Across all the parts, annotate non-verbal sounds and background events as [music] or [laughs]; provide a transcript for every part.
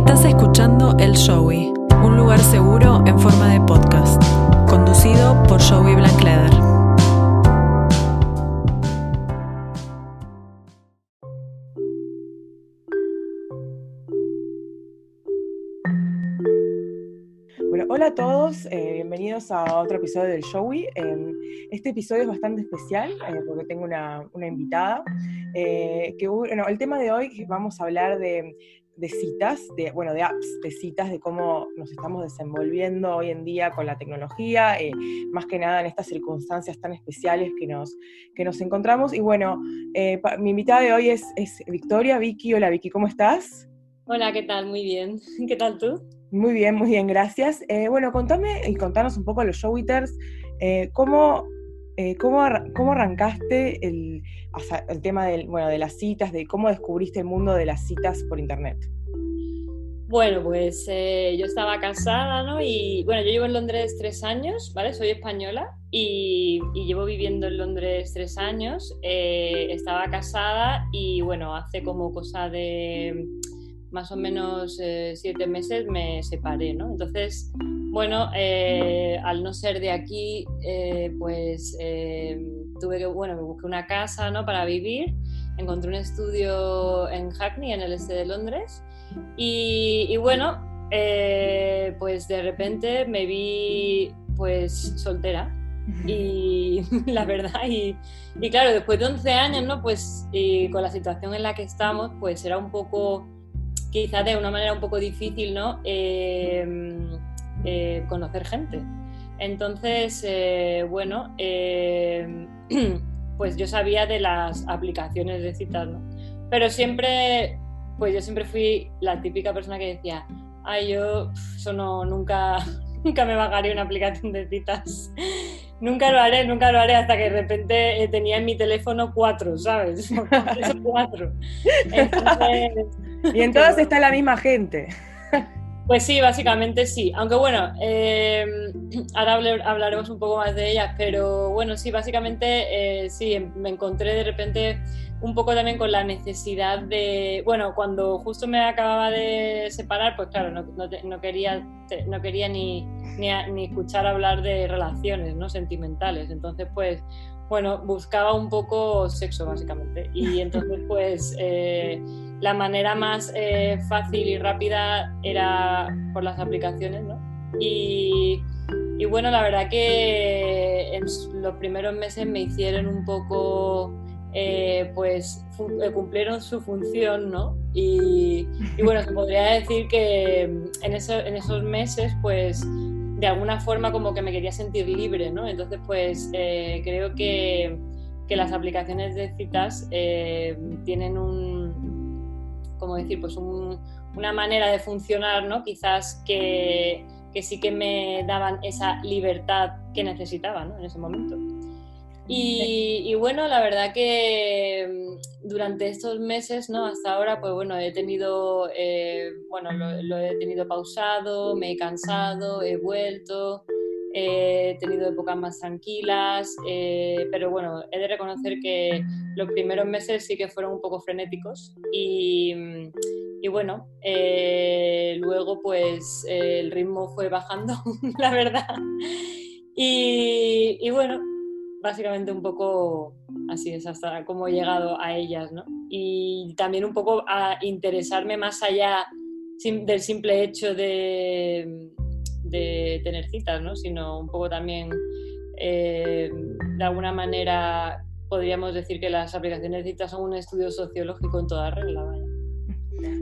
Estás escuchando El Showy, un lugar seguro en forma de podcast, conducido por Joey Blankleder. Bueno, hola a todos, eh, bienvenidos a otro episodio del Showy. Eh, este episodio es bastante especial eh, porque tengo una, una invitada. eh, que, bueno, el tema de hoy vamos a hablar de, de citas, de, bueno, de apps, de citas, de cómo nos estamos desenvolviendo hoy en día con la tecnología, eh, más que nada en estas circunstancias tan especiales que nos, que nos encontramos. Y bueno, eh, pa- mi invitada de hoy es, es Victoria. Vicky, hola Vicky, ¿cómo estás? Hola, ¿qué tal? Muy bien. [laughs] ¿Qué tal tú? Muy bien, muy bien, gracias. Eh, bueno, contame y contanos un poco a los showiters, ¿cómo, eh, cómo, cómo arrancaste el, el tema del, bueno, de las citas, de cómo descubriste el mundo de las citas por internet? Bueno, pues eh, yo estaba casada, ¿no? Y bueno, yo llevo en Londres tres años, ¿vale? Soy española y, y llevo viviendo en Londres tres años. Eh, estaba casada y bueno, hace como cosa de más o menos eh, siete meses me separé, ¿no? Entonces, bueno, eh, al no ser de aquí, eh, pues tuve que, bueno, busqué una casa, ¿no? Para vivir. Encontré un estudio en Hackney, en el este de Londres. Y, bueno, pues de repente me vi pues soltera y [laughs] la verdad y, y claro, después de 11 años, ¿no? Pues y con la situación en la que estamos, pues era un poco, quizás de una manera un poco difícil, ¿no? Eh, eh, conocer gente. Entonces, eh, bueno, eh, [clears throat] pues yo sabía de las aplicaciones de citas, ¿no? Pero siempre, pues yo siempre fui la típica persona que decía, ay, yo eso no, nunca, [laughs] nunca me bajaré una aplicación de citas. [laughs] Nunca lo haré, nunca lo haré hasta que de repente tenía en mi teléfono cuatro, ¿sabes? [laughs] Cuatro. Entonces, Y en todas está la misma gente. pues sí, básicamente sí. Aunque bueno, eh, ahora hablar- hablaremos un poco más de ellas, pero bueno, sí, básicamente eh, sí, em- me encontré de repente un poco también con la necesidad de, bueno, cuando justo me acababa de separar, pues claro, no, no quería, no quería ni, ni, ni escuchar hablar de relaciones ¿no? sentimentales. Entonces, pues, bueno, buscaba un poco sexo, básicamente. Y [laughs] entonces, pues... eh, la manera más eh, fácil y rápida era por las aplicaciones, ¿no? Y, y bueno, la verdad que en los primeros meses me hicieron un poco, eh, pues eh, cumplieron su función, ¿no? Y, y bueno, se podría decir que en, eso- en esos meses, pues de alguna forma como que me quería sentir libre, ¿no? Entonces, pues eh, creo que, que las aplicaciones de citas eh, tienen un, como decir, pues un- una manera de funcionar, ¿no? Quizás que, que sí que me daban esa libertad que necesitaba, ¿no? En ese momento. Y, bueno, la verdad que mm, durante estos meses, ¿no? Hasta ahora, pues bueno, he tenido, eh, bueno, lo, lo he tenido pausado, me he cansado, he vuelto, eh, he tenido épocas más tranquilas, eh, pero bueno, he de reconocer que los primeros meses sí que fueron un poco frenéticos y, mm, y bueno, luego pues el ritmo fue bajando, [laughs] la verdad. Y, y bueno, básicamente un poco así es hasta cómo he llegado a ellas, ¿no? Y también un poco a interesarme más allá del simple hecho de, tener citas, ¿no? Sino un poco también, eh, de alguna manera, podríamos decir que las aplicaciones de citas son un estudio sociológico en toda regla.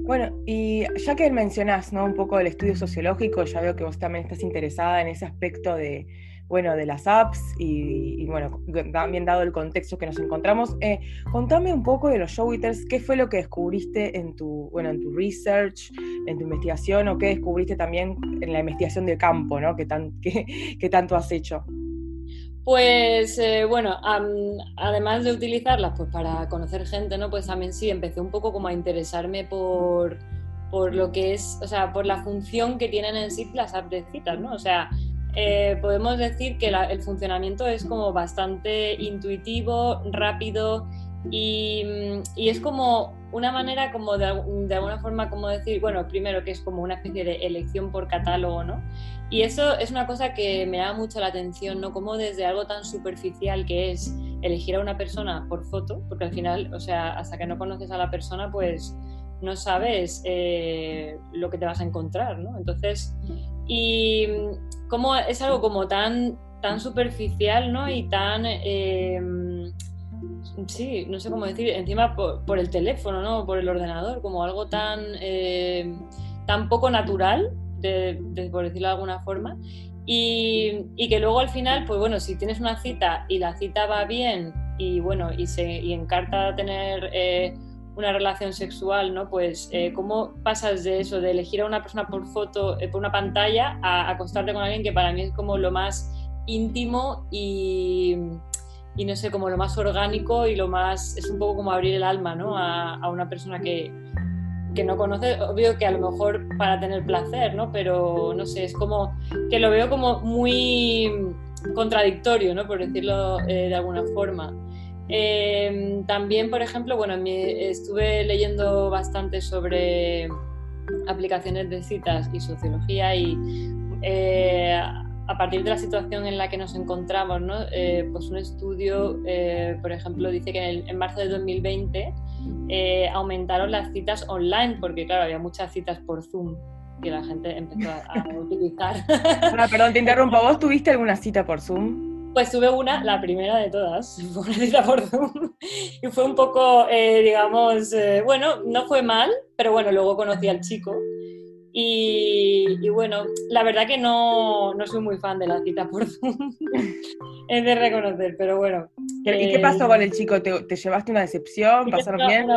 Bueno, y ya que mencionás ¿no? un poco del estudio sociológico, ya veo que vos también estás interesada en ese aspecto de, bueno, de las apps y, y, bueno, también dado el contexto que nos encontramos, eh, contame un poco de los showiters, qué fue lo que descubriste en tu, bueno, en tu research, en tu investigación o qué descubriste también en la investigación de campo, ¿no? que, tan, que, que tanto has hecho. Pues eh, bueno, am- además de utilizarlas pues para conocer gente, ¿no? Pues también sí, empecé un poco como a interesarme por, por lo que es, o sea, por la función que tienen en sí las apps de citas, ¿no? O sea, eh, podemos decir que el funcionamiento es como bastante intuitivo, rápido Y, y, es como una manera como de, de, alguna forma como decir, bueno, primero que es como una especie de elección por catálogo, ¿no? Y eso es una cosa que me da mucho la atención, ¿no? Como desde algo tan superficial que es elegir a una persona por foto, porque al final, o sea, hasta que no conoces a la persona, pues no sabes eh, lo que te vas a encontrar, ¿no? Entonces, y como es algo como tan, tan superficial, ¿no? Y tan, eh, sí, no sé cómo decir, encima por, el teléfono, ¿no? Por el ordenador, como algo tan, eh, tan poco natural, por decirlo de alguna forma. Y, y, que luego al final, pues bueno, si tienes una cita y la cita va bien y bueno, y, se, y encarta tener una relación sexual, ¿no? Pues eh, cómo pasas de eso, de elegir a una persona por foto, eh, por una pantalla, a acostarte con alguien que para mí es como lo más íntimo y, y, no sé, como lo más orgánico y lo más, es un poco como abrir el alma, ¿no? A, una persona que, que no conoce, obvio que a lo mejor para tener placer, ¿no? Pero no sé, es como que lo veo como muy contradictorio, ¿no? Por decirlo eh, de alguna forma. Em, también, por ejemplo, bueno, estuve leyendo bastante sobre aplicaciones de citas y sociología y eh, a partir de la situación en la que nos encontramos, ¿no? Eh, pues un estudio, eh, por ejemplo, dice que en, marzo de 2020 aumentaron las citas online porque, claro, había muchas citas por Zoom que la gente empezó a, [laughs] utilizar. Perdón, te interrumpo. ¿Vos tuviste alguna cita por Zoom? Pues tuve una, la primera de todas, [laughs] fue una cita por Zoom. Y fue un poco, eh, digamos, eh, bueno, no fue mal, pero bueno, luego conocí al chico. Y, bueno, la verdad que no, no, soy muy fan de la cita por Zoom, [laughs] es de reconocer, pero bueno. ¿Y qué eh, pasó con el chico? ¿Te, te llevaste una decepción? ¿Pasaron bien?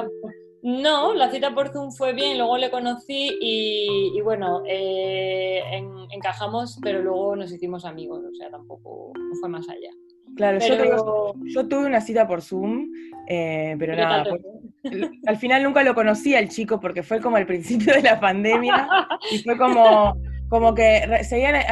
No, la cita por Zoom fue bien, luego le conocí y, bueno, eh, encajamos, pero luego nos hicimos amigos, o sea, tampoco fue más allá. Claro, yo, tuve una cita por Zoom, eh, pero nada, pues, al final nunca lo conocí al chico porque fue como al principio de la pandemia [laughs] y fue como, como que seguían, eh,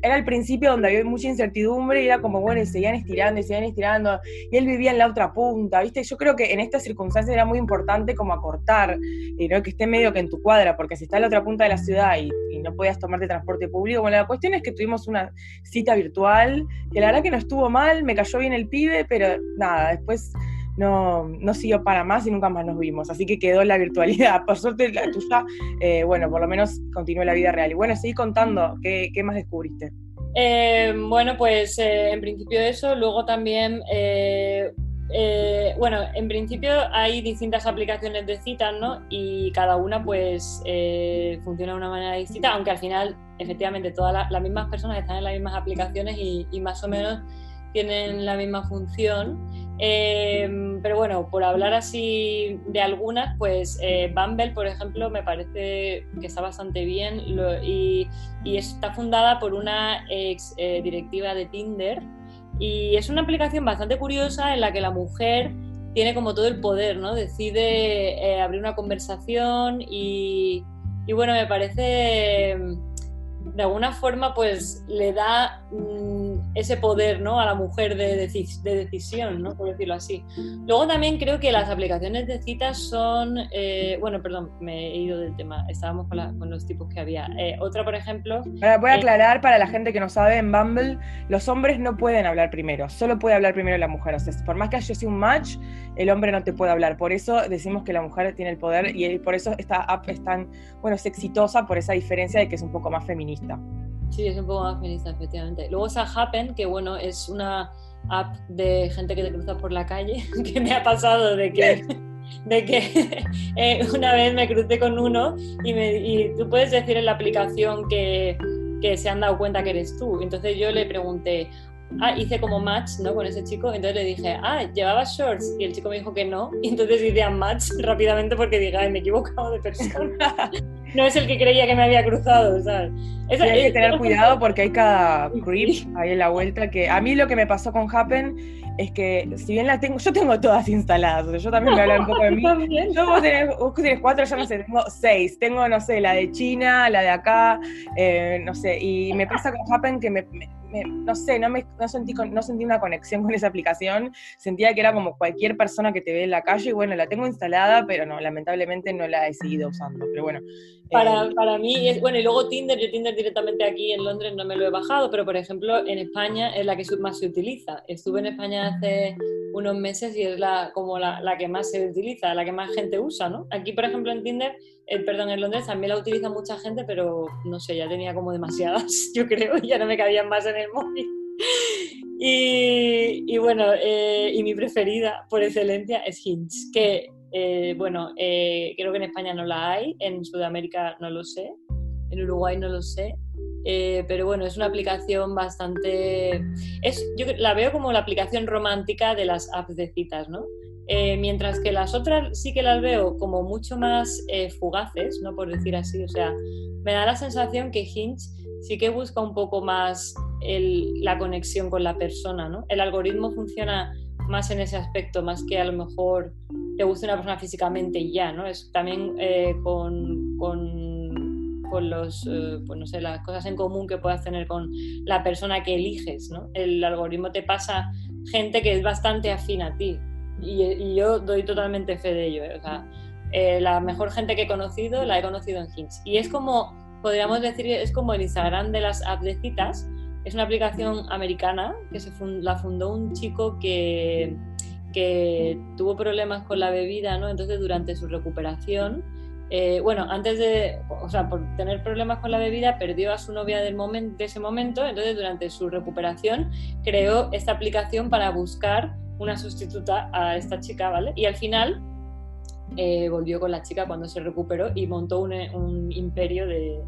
era el principio donde había mucha incertidumbre y era como, bueno, y seguían estirando y seguían estirando, y él vivía en la otra punta, ¿viste? Yo creo que en estas circunstancias era muy importante como acortar, y ¿no? que esté medio que en tu cuadra, porque si está en la otra punta de la ciudad y, no podías tomarte transporte público, bueno, la cuestión es que tuvimos una cita virtual, que la verdad que no estuvo mal, me cayó bien el pibe, pero nada, después no, no siguió para más y nunca más nos vimos. Así que quedó la virtualidad. [laughs] Por suerte la tuya, eh, bueno, por lo menos continuó la vida real. Y bueno, seguí contando, ¿qué, qué más descubriste? Eh, bueno, pues eh, en principio eso, luego también, bueno, en principio hay distintas aplicaciones de citas, ¿no? Y cada una pues funciona de una manera distinta, aunque al final efectivamente todas las mismas personas están en las mismas aplicaciones y más o menos tienen la misma función. Em, pero bueno, por hablar así de algunas, pues eh, Bumble, por ejemplo, me parece que está bastante bien y, está fundada por una ex eh, directiva de Tinder y es una aplicación bastante curiosa en la que la mujer tiene como todo el poder, ¿no? Decide eh, abrir una conversación y, bueno, me parece de alguna forma pues le da mm, ese poder ¿no? a la mujer de, de, decisión, ¿no? por decirlo así. Luego también creo que las aplicaciones de citas son, eh, bueno, perdón, me he ido del tema, estábamos con, los tipos que había. Eh, otra, por ejemplo... voy a eh, aclarar para la gente que no sabe, en Bumble los hombres no pueden hablar primero, solo puede hablar primero la mujer. O sea, por más que haya sido un match, el hombre no te puede hablar. Por eso decimos que la mujer tiene el poder y por eso esta app es tan, bueno, es exitosa por esa diferencia de que es un poco más feminista. Sí, es un poco más feminista, efectivamente. Luego está Happen, que bueno, es una app de gente que te cruza por la calle, [laughs] que me ha pasado de que, de que [laughs] eh, una vez me crucé con uno y, me, y tú puedes decir en la aplicación que, que se han dado cuenta que eres tú. Entonces yo le pregunté, ah, hice como match ¿no? con ese chico, entonces le dije, ah, ¿llevaba shorts? Y el chico me dijo que no, y entonces hice match [laughs] rápidamente porque dije, ay, me he equivocado de persona. No es el que creía que me había cruzado, ¿sabes? hay que tener cuidado porque hay cada creep ahí en la vuelta que a mí lo que me pasó con Happen es que si bien la tengo, yo tengo todas instaladas, yo también me hablo un poco de [laughs] mí. Yo vos tenés, vos tenés, cuatro, yo no sé, tengo seis. Tengo, no sé, la de China, la de acá, eh, no sé. Y me pasa con Happen que me no sé, no, me, no, sentí, no sentí una conexión con esa aplicación, sentía que era como cualquier persona que te ve en la calle, y bueno, la tengo instalada, pero no, lamentablemente no la he seguido usando, pero bueno. Para, eh, para mí, es, bueno, y luego Tinder, yo Tinder directamente aquí en Londres no me lo he bajado, pero por ejemplo en España es la que más se utiliza. Estuve en España hace unos meses y es la, como la, la que más se utiliza, la que más gente usa, ¿no? Aquí, por ejemplo, en Tinder eh, perdón, en Londres también la utiliza mucha gente, pero no sé, ya tenía como demasiadas, [laughs] yo creo, ya no me cabían más en el móvil. Y, bueno, eh, y mi preferida por excelencia es Hinge, que eh, bueno, creo que en España no la hay, en Sudamérica no lo sé, en Uruguay no lo sé, pero bueno, es una aplicación bastante... Es, yo la veo como la aplicación romántica de las apps de citas, ¿no? Eh, mientras que las otras sí que las veo como mucho más eh, fugaces, ¿no? Por decir así. O sea, me da la sensación que Hinge sí que busca un poco más la conexión con la persona, ¿no? El algoritmo funciona más en ese aspecto, más que a lo mejor te guste una persona físicamente y ya, ¿no? Es también eh, con, con, con, los, pues no sé, las cosas en común que puedas tener con la persona que eliges, ¿no? El algoritmo te pasa gente que es bastante afín a ti, y, yo doy totalmente fe de ello. ¿eh? O sea, eh, la mejor gente que he conocido la he conocido en Hinge. Y es como, podríamos decir, es como el Instagram de las apps de citas. Es una aplicación americana que se la fundó un chico que, que tuvo problemas con la bebida, ¿no? Entonces, durante su recuperación, eh, bueno, antes de, o sea, por tener problemas con la bebida, perdió a su novia del de ese momento, entonces durante su recuperación creó esta aplicación para buscar una sustituta a esta chica, ¿vale? Y al final eh, volvió con la chica cuando se recuperó y montó un, imperio de,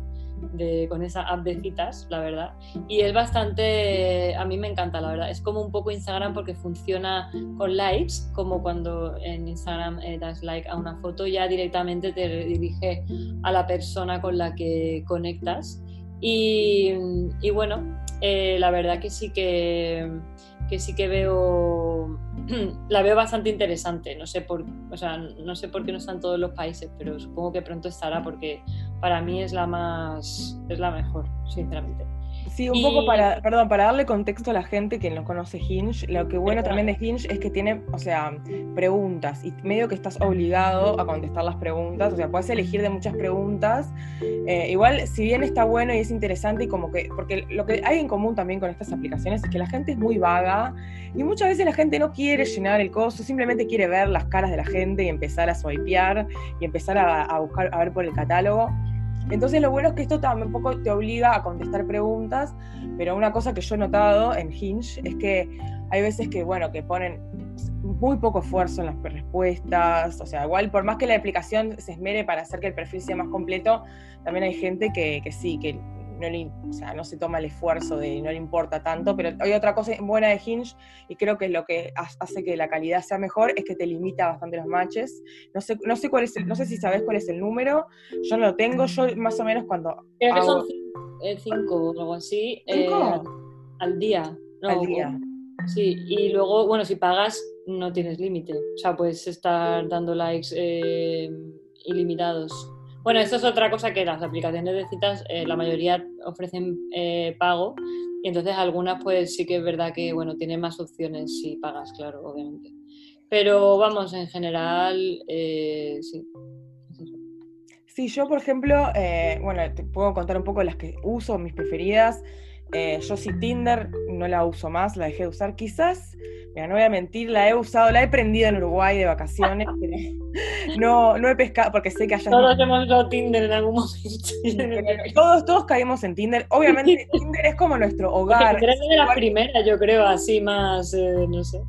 con esa app de citas, la verdad. Y es bastante, a mí me encanta, la verdad. Es como un poco Instagram porque funciona con likes, como cuando en Instagram eh, das like a una foto, ya directamente te dirige a la persona con la que conectas. Y, bueno, eh, la verdad que sí que que sí que veo, [clears throat] la veo bastante interesante. No sé, por, o sea, no sé por qué no están todos los países, pero supongo que pronto estará porque para mí es la más, es la mejor, sinceramente. Sí, un poco para, perdón, para darle contexto a la gente que no conoce Hinge, lo que bueno también de Hinge es que tiene, o sea, preguntas y medio que estás obligado a contestar las preguntas, o sea, puedes elegir de muchas preguntas. Eh, igual, si bien está bueno y es interesante y como que, porque lo que hay en común también con estas aplicaciones es que la gente es muy vaga y muchas veces la gente no quiere llenar el coso, simplemente quiere ver las caras de la gente y empezar a swipear y empezar a, a buscar, a ver por el catálogo. Entonces lo bueno es que esto tampoco te obliga a contestar preguntas, pero una cosa que yo he notado en Hinge es que hay veces que, bueno, que ponen muy poco esfuerzo en las respuestas, o sea, igual por más que la aplicación se esmere para hacer que el perfil sea más completo, también hay gente que, que sí, que no, le, o sea, no se toma el esfuerzo de no le importa tanto, pero hay otra cosa buena de Hinge y creo que es lo que hace que la calidad sea mejor es que te limita bastante los matches. No sé, no sé cuál es, no sé si sabes cuál es el número, yo no lo tengo, yo más o menos cuando creo que son eh, cinco o algo así eh, al día. al día. Sí, y luego, bueno, si pagas no tienes límite, o sea, puedes estar dando likes eh, ilimitados. Bueno, esto es otra cosa que las aplicaciones de citas, eh, la mayoría ofrecen eh, pago y entonces algunas pues sí que es verdad que, bueno, tienen más opciones si pagas, claro, obviamente. Pero vamos, en general, eh, sí. Sí, yo por ejemplo, bueno, te puedo contar un poco las que uso, mis preferidas. Yo sí Tinder no la uso más, la dejé de usar. Quizás Mira, no voy a mentir, la he usado, la he prendido en Uruguay de vacaciones. [laughs] no, no he pescado, porque sé que allá. Todos hemos usado Tinder en algún momento. todos, todos caímos en Tinder. Obviamente, [laughs] Tinder es como nuestro hogar. Tinder es de las primeras, yo creo, así más, eh, no sé.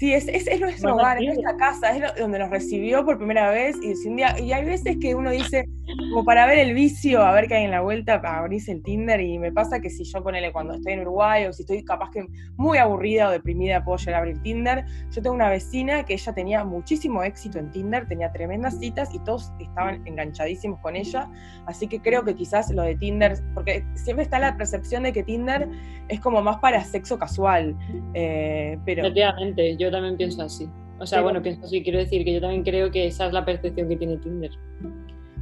Sí, es, es, nuestro hogar, es nuestra casa, es donde nos recibió por primera vez y, un día, y hay veces que uno dice, como para ver el vicio, a ver qué hay en la vuelta, abrirse el Tinder y me pasa que si yo ponele cuando estoy en Uruguay o si estoy capaz que muy aburrida o deprimida puedo llegar a abrir Tinder. Yo tengo una vecina que ella tenía muchísimo éxito en Tinder, tenía tremendas citas y todos estaban enganchadísimos con ella, así que creo que quizás lo de Tinder, porque siempre está la percepción de que Tinder es como más para sexo casual, eh, pero... Efectivamente, yo también pienso así. O sea, bueno, pienso así, quiero decir que yo también creo que esa es la percepción que tiene Tinder.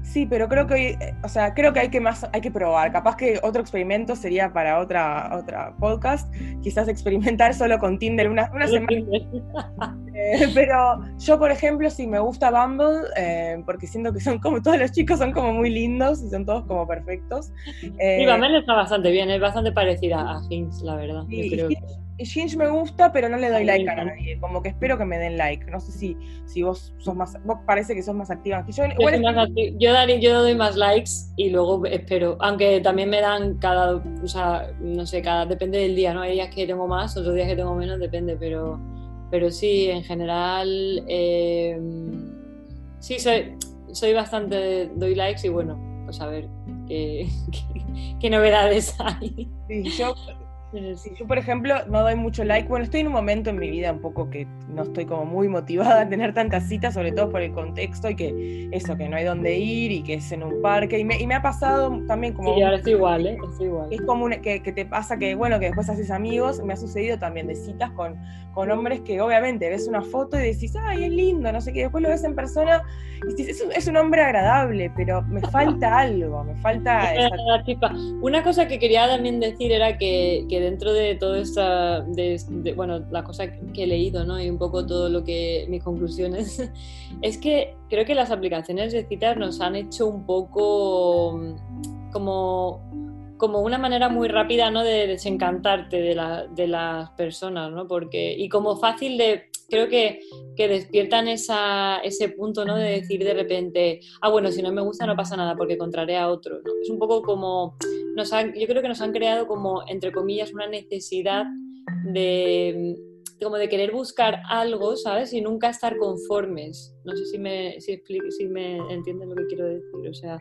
Sí, pero creo que hoy, eh, o sea, creo que hay que más, hay que probar. Capaz que otro experimento sería para otra, otra podcast. Quizás experimentar solo con Tinder una, una semana. Eh, pero yo, por ejemplo, sí me gusta Bumble, eh, porque siento que son como todos los chicos son como muy lindos y son todos como perfectos. Eh, sí, Bumble está bastante bien, es bastante parecida a Hinge, la verdad. Sí, creo. Hinge me gusta, pero no le doy like a nadie. Como que espero que me den like. No sé si, si vos sos más. Vos parece que sos más activa que yo. Yo, daré, yo doy más likes y luego espero. Aunque también me dan cada. O sea, no sé, cada. Depende del día, ¿no? Hay días que tengo más, otros días que tengo menos, depende. Pero, pero sí, en general. Eh, sí, soy, soy bastante. Doy likes y bueno, pues a ver qué, [laughs] qué novedades hay. Sí, yo Sí, yo, por ejemplo, no doy mucho like. Bueno, estoy en un momento en mi vida un poco que no estoy como muy motivada a tener tantas citas, sobre todo por el contexto y que eso, que no hay dónde ir y que es en un parque. Y me, y me ha pasado también como... Sí, ahora estoy igual, ¿eh? Estoy igual. Es como que, que, te pasa que, bueno, que después haces amigos. Me ha sucedido también de citas con, con hombres que obviamente ves una foto y decís, ay, es lindo, no sé qué. Después lo ves en persona y dices, es, es un hombre agradable, pero me falta algo, me falta... [laughs] Esa... Una cosa que quería también decir era que dentro de toda esta, de, bueno, la cosa que he leído, ¿no? Y un poco todo lo que, mis conclusiones, [laughs] es que creo que las aplicaciones de citas nos han hecho un poco mm, como como una manera muy rápida ¿no? de desencantarte de, la, de las personas, ¿no? Porque, y como fácil de, creo que, que despiertan esa, ese punto ¿no? de decir de repente, ah, bueno, si no me gusta no pasa nada porque encontraré a otro. ¿no? Es un poco como, nos han, yo creo que nos han creado como, entre comillas, una necesidad de como de querer buscar algo, ¿sabes? Y nunca estar conformes. No sé si me, si si me entienden lo que quiero decir. O sea,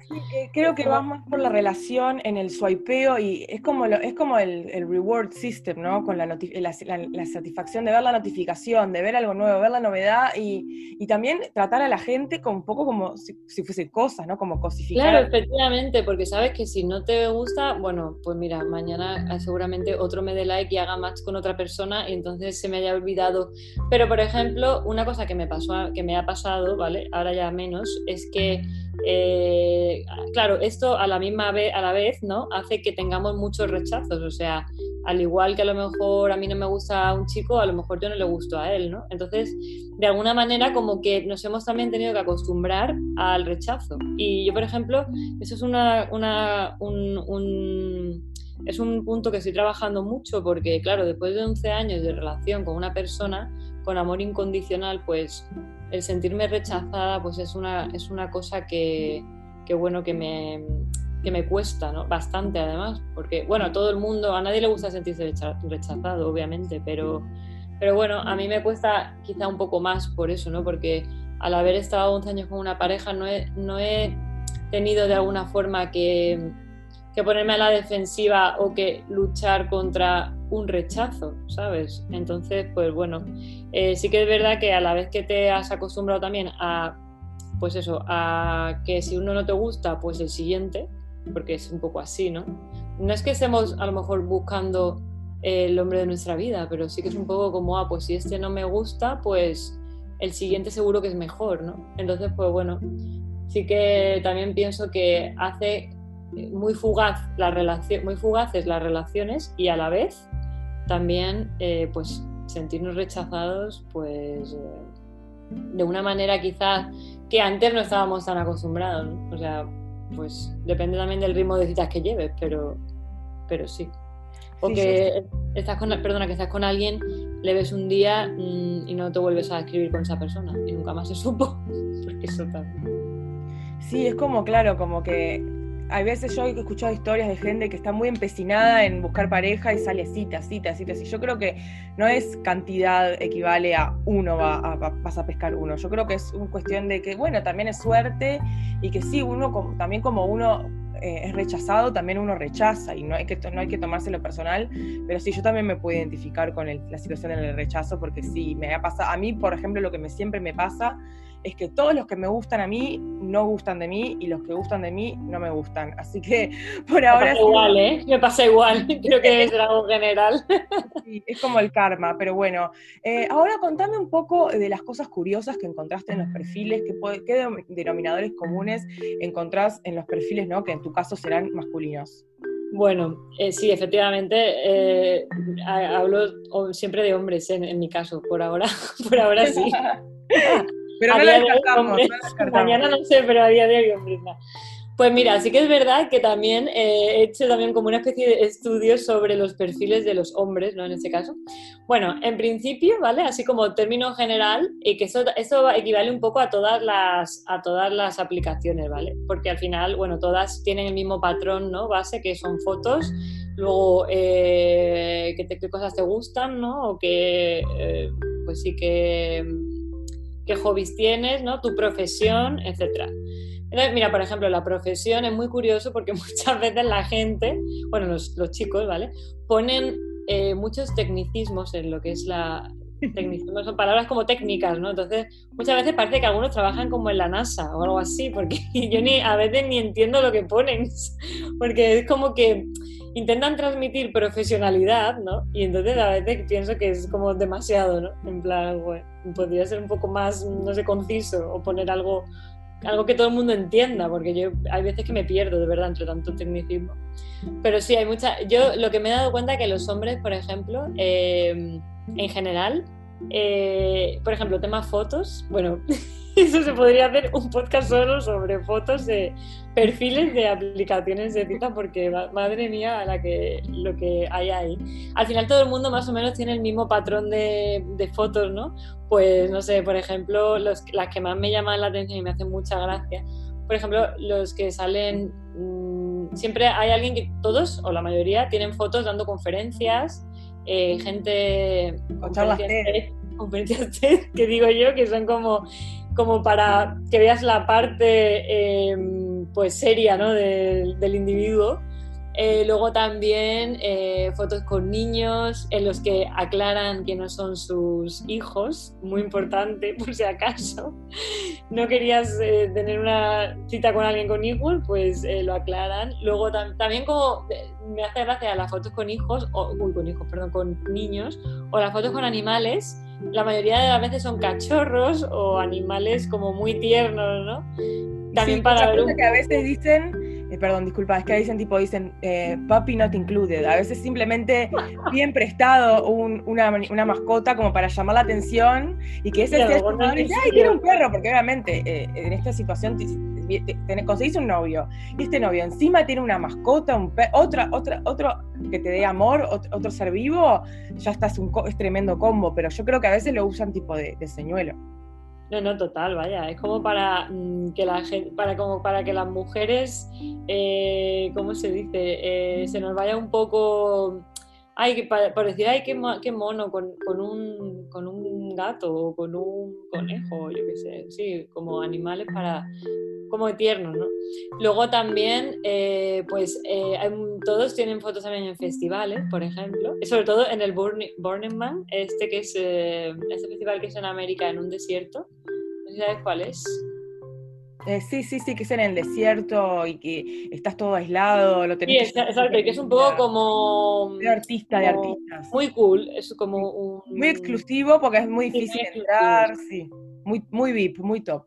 creo que va más por la relación en el swipeo y es como, es como el, reward system, ¿no? Con la, la, satisfacción de ver la notificación, de ver algo nuevo, ver la novedad y, y también tratar a la gente con un poco como si, si, fuese cosas, ¿no? Como cosificar. Claro, efectivamente, porque sabes que si no te gusta, bueno, pues mira, mañana seguramente otro me dé like y haga match con otra persona y entonces se me haya olvidado. Pero, por ejemplo, una cosa que me, pasó, que me ha pasado, ¿vale? Ahora ya menos, es que, eh, claro, esto a la misma vez, a la vez, ¿no? Hace que tengamos muchos rechazos. O sea, al igual que a lo mejor a mí no me gusta un chico, a lo mejor yo no le gusto a él, ¿no? Entonces, de alguna manera, como que nos hemos también tenido que acostumbrar al rechazo. Y yo, por ejemplo, eso es una, una un es un punto que estoy trabajando mucho porque, claro, después de 11 años de relación con una persona, con amor incondicional, pues el sentirme rechazada pues es una, es una cosa que, bueno, que me, que me cuesta, ¿no? Bastante además, porque, bueno, a todo el mundo, a nadie le gusta sentirse rechazado, obviamente, pero, pero bueno, a mí me cuesta quizá un poco más por eso, ¿no? Porque al haber estado 11 años con una pareja no he, no he tenido de alguna forma que que ponerme a la defensiva o que luchar contra un rechazo, ¿sabes? Entonces, pues bueno, eh, sí que es verdad que a la vez que te has acostumbrado también a, pues eso, a que si uno no te gusta, pues el siguiente, porque es un poco así, ¿no? No es que estemos a lo mejor buscando el hombre de nuestra vida, pero sí que es un poco como, ah, pues si este no me gusta, pues el siguiente seguro que es mejor, ¿no? Entonces, pues bueno, sí que también pienso que hace muy fugaz la relación, muy fugaces las relaciones y a la vez también eh, pues sentirnos rechazados pues eh, de una manera quizás que antes no estábamos tan acostumbrados, o sea, pues depende también del ritmo de citas que lleves, pero, pero sí. O que estás con, perdona, que estás con alguien, le ves un día mm, y no te vuelves a escribir con esa persona y nunca más se supo, [laughs] porque eso también. Sí, es como, claro, como que hay veces yo he escuchado historias de gente que está muy empecinada en buscar pareja y sale citas, citas, citas. Y yo creo que no es cantidad equivale a uno va a, vas a pescar uno. Yo creo que es una cuestión de que, bueno, también es suerte y que sí, uno también como uno eh, es rechazado, también uno rechaza y no hay, que, no hay que tomárselo personal, pero sí, yo también me puedo identificar con la situación del rechazo porque sí, me ha pasado, a mí, por ejemplo, lo que me, siempre me pasa es que todos los que me gustan a mí no gustan de mí y los que gustan de mí no me gustan. Así que [laughs] por ahora... Me pasa igual, ¿eh? Me pasa igual, [laughs] creo que es algo general. [laughs] Sí, es como el karma, pero bueno. Eh, ahora contame un poco de las cosas curiosas que encontraste en los perfiles, qué, qué denominadores comunes encontrás en los perfiles, ¿no? Que en tu caso serán masculinos. Bueno, eh, sí, efectivamente, eh, hablo siempre de hombres en, mi caso, por ahora, por ahora sí. Pero no la [laughs] descartamos, Mañana no sé, pero a día de hoy. Pues mira, sí que es verdad que también eh, he hecho también como una especie de estudio sobre los perfiles de los hombres, ¿no? En este caso. Bueno, en principio, ¿vale? Así como término general, y que eso, eso equivale un poco a todas, las, a todas las aplicaciones, ¿vale? Porque al final, bueno, todas tienen el mismo patrón, ¿no? Base, que son fotos, luego eh, qué, cosas te gustan, ¿no? O que, eh, pues sí que, qué hobbies tienes, ¿no? Tu profesión, etcétera. Mira, por ejemplo, la profesión es muy curioso porque [laughs] muchas veces la gente, bueno, los, chicos, ¿vale? Ponen eh, muchos tecnicismos en lo que es la... [laughs] Tecnicismos son palabras como técnicas, ¿no? Entonces, muchas veces parece que algunos trabajan como en la NASA o algo así, porque [laughs] yo ni a veces ni entiendo lo que ponen, porque es como que intentan transmitir profesionalidad, ¿no? Y entonces a veces pienso que es como demasiado, ¿no? En plan, bueno, podría ser un poco más, no sé, conciso o poner algo algo que todo el mundo entienda, porque yo hay veces que me pierdo de verdad entre tanto tecnicismo. Pero sí, hay mucha. Yo lo que me he dado cuenta es que los hombres, por ejemplo, eh, en general, eh, por ejemplo, tema fotos, bueno, [laughs] [laughs] eso se podría hacer un podcast solo sobre fotos de perfiles de aplicaciones de cita, porque madre mía, la que, lo que hay ahí. Al final todo el mundo más o menos tiene el mismo patrón de, fotos, ¿no? Pues no sé, por ejemplo, los, las que más me llaman la atención y me hacen mucha gracia, por ejemplo, los que salen, mm, siempre hay alguien que todos o la mayoría tienen fotos dando conferencias, eh, gente... conferencias [laughs] que digo yo, que son como, como para que veas la parte em, pues seria ¿no? del individuo. Eh, luego también eh, fotos con niños en los que aclaran que no son sus hijos, muy importante [laughs] por si acaso no querías eh, tener una cita con alguien con hijos, pues lo aclaran. Luego también como me hace gracia las fotos con hijos, o uy, con hijos, perdón, con niños, o las fotos con animales, la mayoría de las veces son cachorros o animales como muy tiernos, ¿no? También para ver que a veces dicen, eh, perdón, disculpa, es que dicen tipo, dicen eh, puppy not included. A veces simplemente [laughs] bien prestado una, una, mascota como para llamar la atención y que ese sea ay, quiero un perro, porque obviamente eh, en esta situación conseguís un novio y este novio encima tiene una mascota, un otra, otra, otro que te dé amor, otro, ser vivo, ya estás un es tremendo combo, pero yo creo que a veces lo usan tipo de, de señuelo. No, no, total, vaya. Es como para mm, que la gente, para como para que las mujeres, eh, ¿cómo se dice? Eh, se nos vaya un poco. Ay, que para, decir, ay, qué, qué mono con, con, un, con un gato o con un conejo, yo qué sé. Sí, como animales para, como tiernos, ¿no? Luego también, eh, pues eh, todos tienen fotos también en festivales, por ejemplo, sobre todo en el Burning, Man, este que es eh, este festival que es en América, en un desierto. No sabes cuál es. Sí, sí, sí, que es en el desierto y que estás todo aislado, lo tenés Sí, exacto, y que es un poco como... De artista, de artistas. Muy cool, es como un... Muy exclusivo porque es muy difícil entrar, sí. Muy, muy VIP, muy top.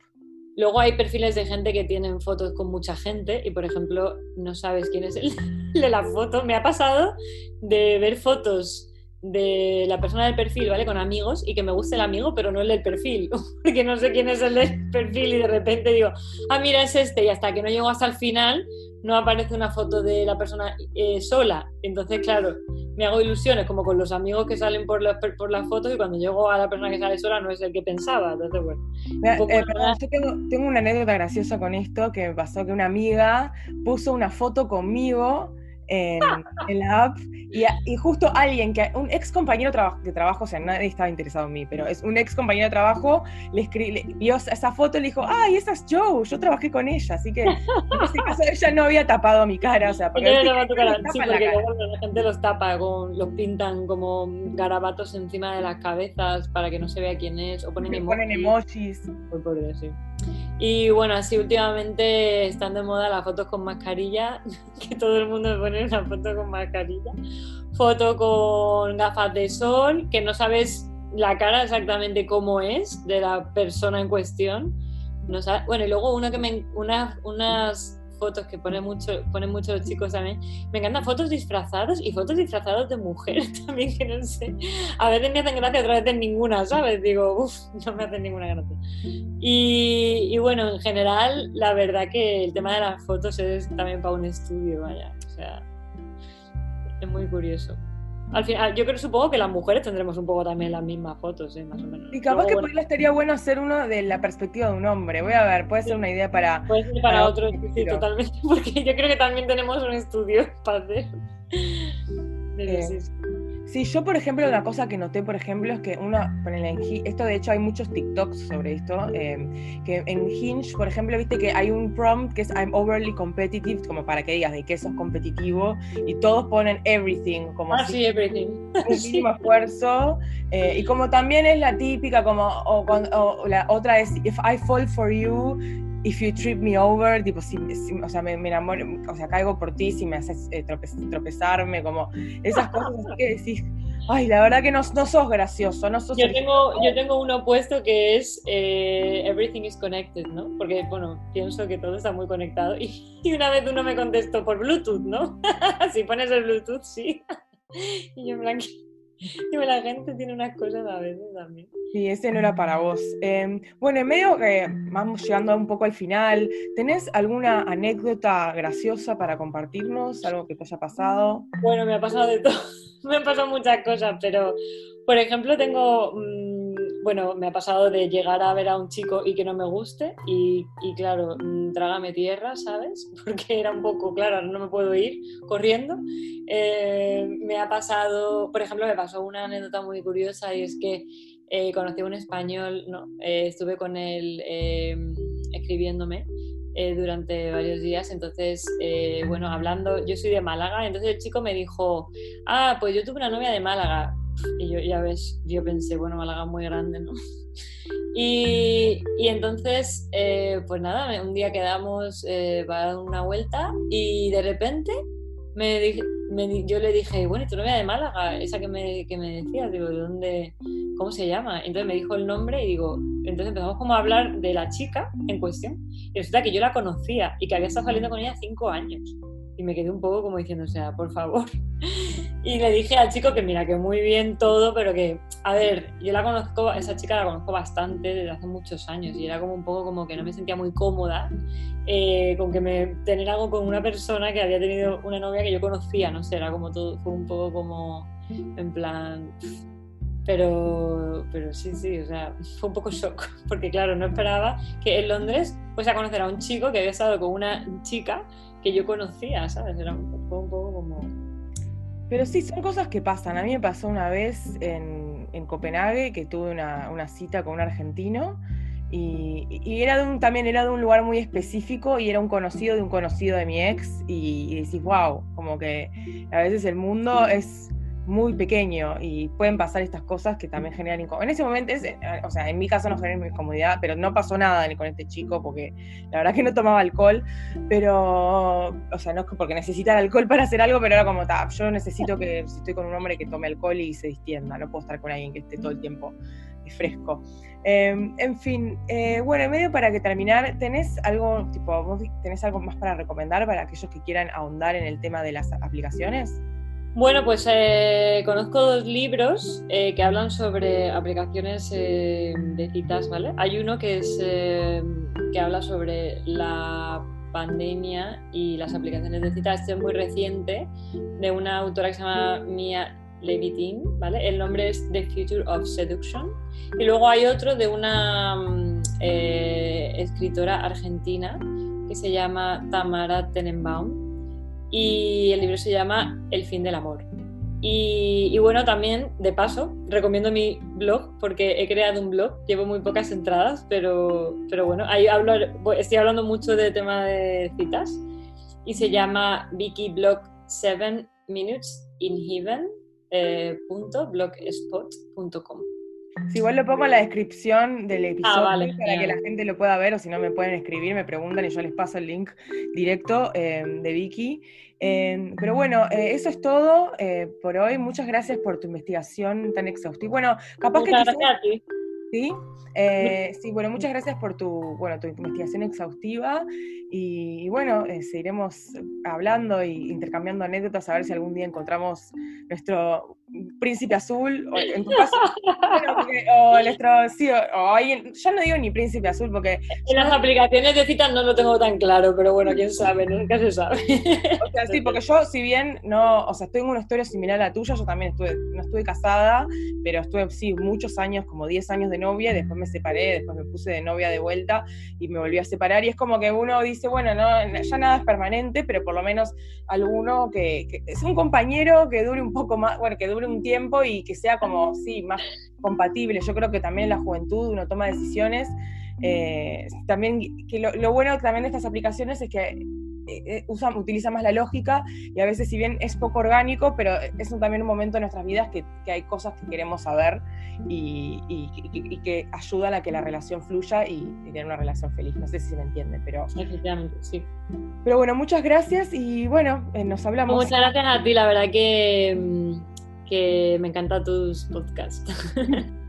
Luego hay perfiles de gente que tienen fotos con mucha gente y, por ejemplo, no sabes quién es el [laughs] de la foto. Me ha pasado de ver fotos de la persona del perfil, ¿vale? Con amigos y que me guste el amigo, pero no el del perfil, [laughs] porque no sé quién es el del perfil y de repente digo, ah, mira, es este, y hasta que no llego hasta el final no aparece una foto de la persona eh, sola. Entonces, claro, me hago ilusiones como con los amigos que salen por, por las fotos y cuando llego a la persona que sale sola no es el que pensaba. Entonces, bueno. Eh, yo tengo, tengo, una anécdota graciosa con esto que me pasó que una amiga puso una foto conmigo en, [laughs] en la app y, y justo alguien, que un ex compañero de trabajo, o sea, nadie estaba interesado en mí, pero es un ex compañero de trabajo, le, escri- le- vio esa foto y le dijo, ay, esa es Joe, yo trabajé con ella, así que en ese [laughs] caso ella no había tapado mi cara, o sea, porque, no te va a nos tocar, sí, la porque cara. la gente los tapa, con, los pintan como garabatos encima de las cabezas para que no se vea quién es, o ponen emojis. ponen emojis. Muy pobre, sí. Y bueno, así últimamente están de moda las fotos con mascarilla, [laughs] que todo el mundo pone una foto con mascarilla. Foto con gafas de sol, que no sabes la cara exactamente cómo es de la persona en cuestión. Bueno, y luego uno que me, unas, unas fotos que ponen mucho, ponen mucho los chicos también. Me encantan fotos disfrazados y fotos disfrazados de mujer [laughs] también, que no sé. A veces me hacen gracia, otras veces ninguna, ¿sabes? Digo, uff, no me hacen ninguna gracia. Y, y bueno, en general, la verdad que el tema de las fotos es también para un estudio, vaya. O sea, es muy curioso. Al final, yo creo, supongo que las mujeres tendremos un poco también las mismas fotos, ¿eh? más o menos. Y capaz Luego, que bueno, podría estaría bueno hacer uno de la perspectiva de un hombre. Voy a ver, puede ser una idea para. Puede ser para para otro, otro sí, totalmente, [laughs] porque yo creo que también tenemos un estudio para hacer. Pero sí, sí. Sí, yo por ejemplo, una cosa que noté, por ejemplo, es que uno, esto de hecho hay muchos TikToks sobre esto, eh, que en Hinge, por ejemplo, viste que hay un prompt que es I'm overly competitive, como para que digas de que sos competitivo, y todos ponen everything, como Ah, si sí, everything. un [laughs] Sí. esfuerzo, eh, y como también es la típica, como, o, cuan- o la otra es If I fall for you, if you trip me over, tipo, si, si- o sea, me, me enamoro, o sea, caigo por ti si me haces eh, trope- tropezarme, como esas cosas así que decís, ay, la verdad que no, no sos gracioso, no sos Yo original". tengo, yo tengo uno opuesto que es eh, Everything is connected, ¿no? Porque, bueno, pienso que todo está muy conectado. Y, [laughs] y una vez uno me contestó por Bluetooth, ¿no? [laughs] si pones el Bluetooth, sí. [laughs] y yo en plan, la gente tiene unas cosas a veces también. Sí, ese no era para vos. Eh, bueno, en medio que vamos llegando un poco al final, ¿tenés alguna anécdota graciosa para compartirnos? ¿Algo que te haya pasado? Bueno, me ha pasado de todo. [laughs] me han pasado muchas cosas, pero, por ejemplo, tengo. mm, bueno, me ha pasado de llegar a ver a un chico y que no me guste, y, y claro, mm, trágame tierra, ¿sabes? [laughs] Porque era un poco, claro, no me puedo ir corriendo. Eh, me ha pasado, por ejemplo, me pasó una anécdota muy curiosa y es que eh, conocí a un español, no, eh, estuve con él eh, escribiéndome durante varios días. Entonces, eh, bueno, hablando, yo soy de Málaga, entonces el chico me dijo, ah, pues yo tuve una novia de Málaga. Y yo, ya ves, yo pensé, bueno, Málaga muy grande, ¿no? [laughs] Y, y entonces, eh, pues nada, un día quedamos eh, para dar una vuelta y de repente me dije- me yo le dije, bueno, ¿y tu novia de Málaga? Esa que me, que me decías, digo, ¿de dónde? ¿Cómo se llama? Entonces me dijo el nombre y digo, entonces empezamos como a hablar de la chica en cuestión y resulta que yo la conocía y que había estado saliendo con ella cinco años. Y me quedé un poco como diciendo, o sea, por favor. [laughs] Y le dije al chico que mira, que muy bien todo, pero que, a ver, yo la conozco, esa chica la conozco bastante desde hace muchos años y era como un poco como que no me sentía muy cómoda eh, con que me tener algo con una persona que había tenido una novia que yo conocía, no sé, era como todo, fue un poco como en plan... Pero, pero sí, sí, o sea, fue un poco shock, porque claro, no esperaba que en Londres fuese a conocer a un chico que había estado con una chica que yo conocía, ¿sabes? Era un, poco como... Pero sí, son cosas que pasan. A mí me pasó una vez en, en Copenhague que tuve una, una cita con un argentino y, y era de un, también era de un lugar muy específico y era un conocido de un conocido de mi ex y decís, wow, como que a veces el mundo es muy pequeño y pueden pasar estas cosas que también generan incomodidad. En ese momento, es- eh, o sea, en mi caso no generó incomodidad, pero no pasó nada con este chico porque la verdad que no tomaba alcohol, pero, o sea, no es que porque necesita el alcohol para hacer algo, pero era como, ta, yo necesito que si estoy con un hombre que tome alcohol y se distienda, no puedo estar con alguien que esté todo el tiempo fresco. Eh, en fin, eh, bueno, en medio para que terminar, ¿tenés algo, tipo, vos tenés algo más para recomendar para aquellos que quieran ahondar en el tema de las aplicaciones? Bueno, pues eh, conozco dos libros eh, que hablan sobre aplicaciones eh, de citas, ¿vale? Hay uno que es eh, que habla sobre la pandemia y las aplicaciones de citas. Este es muy reciente, de una autora que se llama Mia Levitin, ¿vale? El nombre es The Future of Seduction. Y luego hay otro de una mm, eh, escritora argentina que se llama Tamara Tenenbaum y el libro se llama El fin del amor. Y, bueno, también, de paso, recomiendo mi blog porque he creado un blog, llevo muy pocas entradas, pero, pero bueno, ahí hablo, estoy hablando mucho de tema de citas y se llama Vicky Blog 7 Minutes in Heaven. Eh, blogspot.com. Si igual lo pongo en la descripción del ah, episodio para que la gente lo pueda ver o si no me pueden escribir, me preguntan y yo les paso el link directo eh, de Vicky. Eh, pero bueno, eh, eso es todo por hoy. Muchas gracias por tu investigación tan exhaustiva. Bueno, capaz que... ¿Sí? sí, bueno, muchas gracias por tu, bueno, tu investigación exhaustiva y, bueno, seguiremos hablando e intercambiando anécdotas a ver si algún día encontramos nuestro príncipe azul, o en tu caso, o nuestro, sí, o, alguien, yo no digo ni príncipe azul porque... En las aplicaciones de citas no lo tengo tan claro, pero bueno, quién sabe, nunca se sabe. O sea, sí, porque yo si bien no, o sea, en una historia similar a la tuya, yo también estuve, no estuve casada, pero estuve, sí, muchos años, como 10 años de novia, después me separé, después me puse de novia de vuelta y me volví a separar, y es como que uno dice, bueno, no, ya nada es permanente, pero por lo menos alguno que, es un compañero que dure un poco más, bueno, que dure un tiempo y que sea como, sí, más compatible. Yo creo que también en la juventud uno toma decisiones. Eh, también, que lo, bueno también de estas aplicaciones es que eh, eh, usan, utiliza más la lógica y a veces si bien es poco orgánico, pero es también un momento en nuestras vidas que, hay cosas que queremos saber y, que ayudan a que la relación fluya y, tener una relación feliz. No sé si se me entiende, pero... Efectivamente, sí. Pero bueno, muchas gracias y bueno, nos hablamos. Muchas gracias a ti, la verdad que mm, que me encantan tus podcasts. [laughs]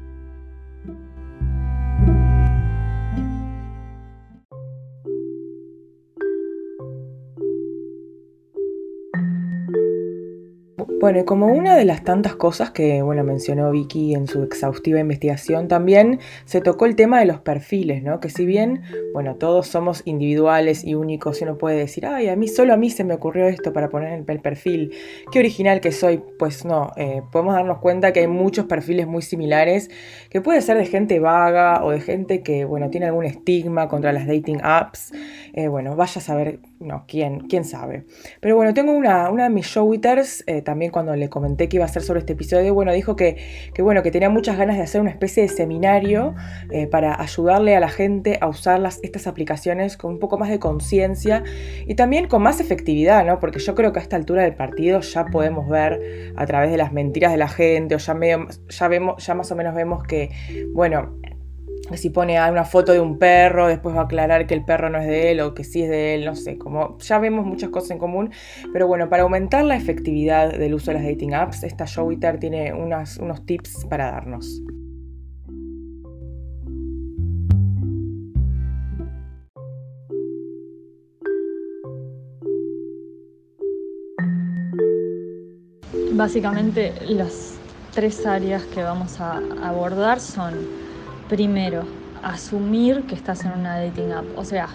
Bueno, y como una de las tantas cosas que bueno, mencionó Vicky en su exhaustiva investigación, también se tocó el tema de los perfiles, ¿no? Que si bien, bueno, todos somos individuales y únicos y uno puede decir, ay, a mí solo a mí se me ocurrió esto para poner el perfil, qué original que soy, pues no, eh, podemos darnos cuenta que hay muchos perfiles muy similares, que puede ser de gente vaga o de gente que, bueno, tiene algún estigma contra las dating apps, eh, bueno, vaya a saber, no, quién, quién sabe. Pero bueno, tengo una, una de mis showwitters eh, también cuando le comenté que iba a ser sobre este episodio, bueno, dijo que, bueno, que tenía muchas ganas de hacer una especie de seminario eh, para ayudarle a la gente a usar las, estas aplicaciones con un poco más de conciencia y también con más efectividad, ¿no? Porque yo creo que a esta altura del partido ya podemos ver a través de las mentiras de la gente o ya, ya, vemos, ya más o menos vemos que, bueno, si pone una foto de un perro, después va a aclarar que el perro no es de él o que sí es de él, no sé, como ya vemos muchas cosas en común, pero bueno, para aumentar la efectividad del uso de las dating apps, esta Showiter tiene unos tips para darnos. Básicamente las tres áreas que vamos a abordar son primero, asumir que estás en una dating app. O sea,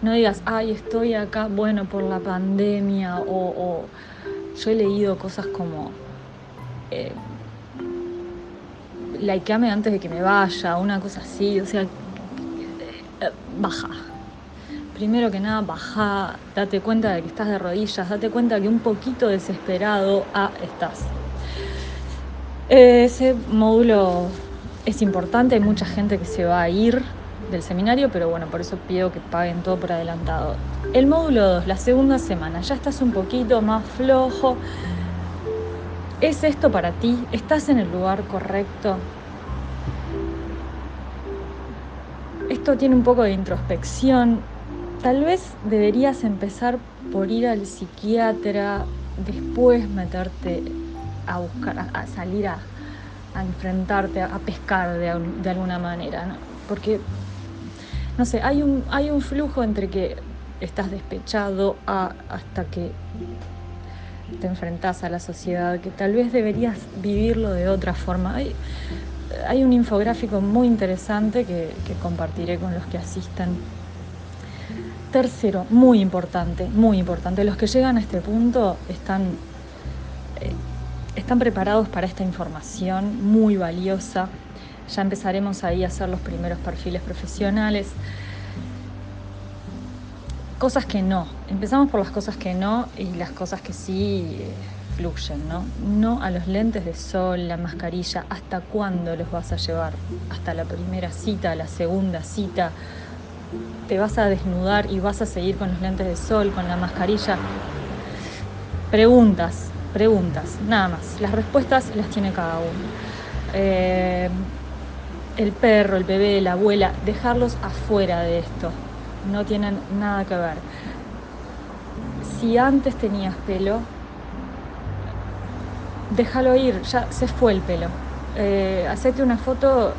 no digas, ay, estoy acá, bueno, por la pandemia, o, yo he leído cosas como, eh, likeame antes de que me vaya, una cosa así, o sea, eh, baja. Primero que nada, baja, date cuenta de que estás de rodillas, date cuenta que un poquito desesperado, ah, estás. Ese módulo es importante, hay mucha gente que se va a ir del seminario, pero bueno, por eso pido que paguen todo por adelantado. El módulo 2, la segunda semana, ya estás un poquito más flojo. ¿Es esto para ti? ¿Estás en el lugar correcto? Esto tiene un poco de introspección. Tal vez deberías empezar por ir al psiquiatra, después meterte a buscar, a salir a a enfrentarte, a, pescar de, alguna manera, ¿no? Porque, no sé, hay un, hay un flujo entre que estás despechado hasta que te enfrentas a la sociedad, que tal vez deberías vivirlo de otra forma. Hay, hay un infográfico muy interesante que, compartiré con los que asistan. Tercero, muy importante, muy importante, los que llegan a este punto están eh, están preparados para esta información muy valiosa. Ya empezaremos ahí a hacer los primeros perfiles profesionales. cosas que no. Empezamos por las cosas que no y las cosas que sí eh, fluyen, ¿no? No a los lentes de sol, la mascarilla. ¿Hasta cuándo los vas a llevar? ¿Hasta la primera cita, la segunda cita? ¿Te vas a desnudar y vas a seguir con los lentes de sol, con la mascarilla? Preguntas, preguntas, nada más. Las respuestas las tiene cada uno. Eh, el perro, el bebé, la abuela, dejarlos afuera de esto. No tienen nada que ver. Si antes tenías pelo, déjalo ir, ya se fue el pelo. Eh, hacete una foto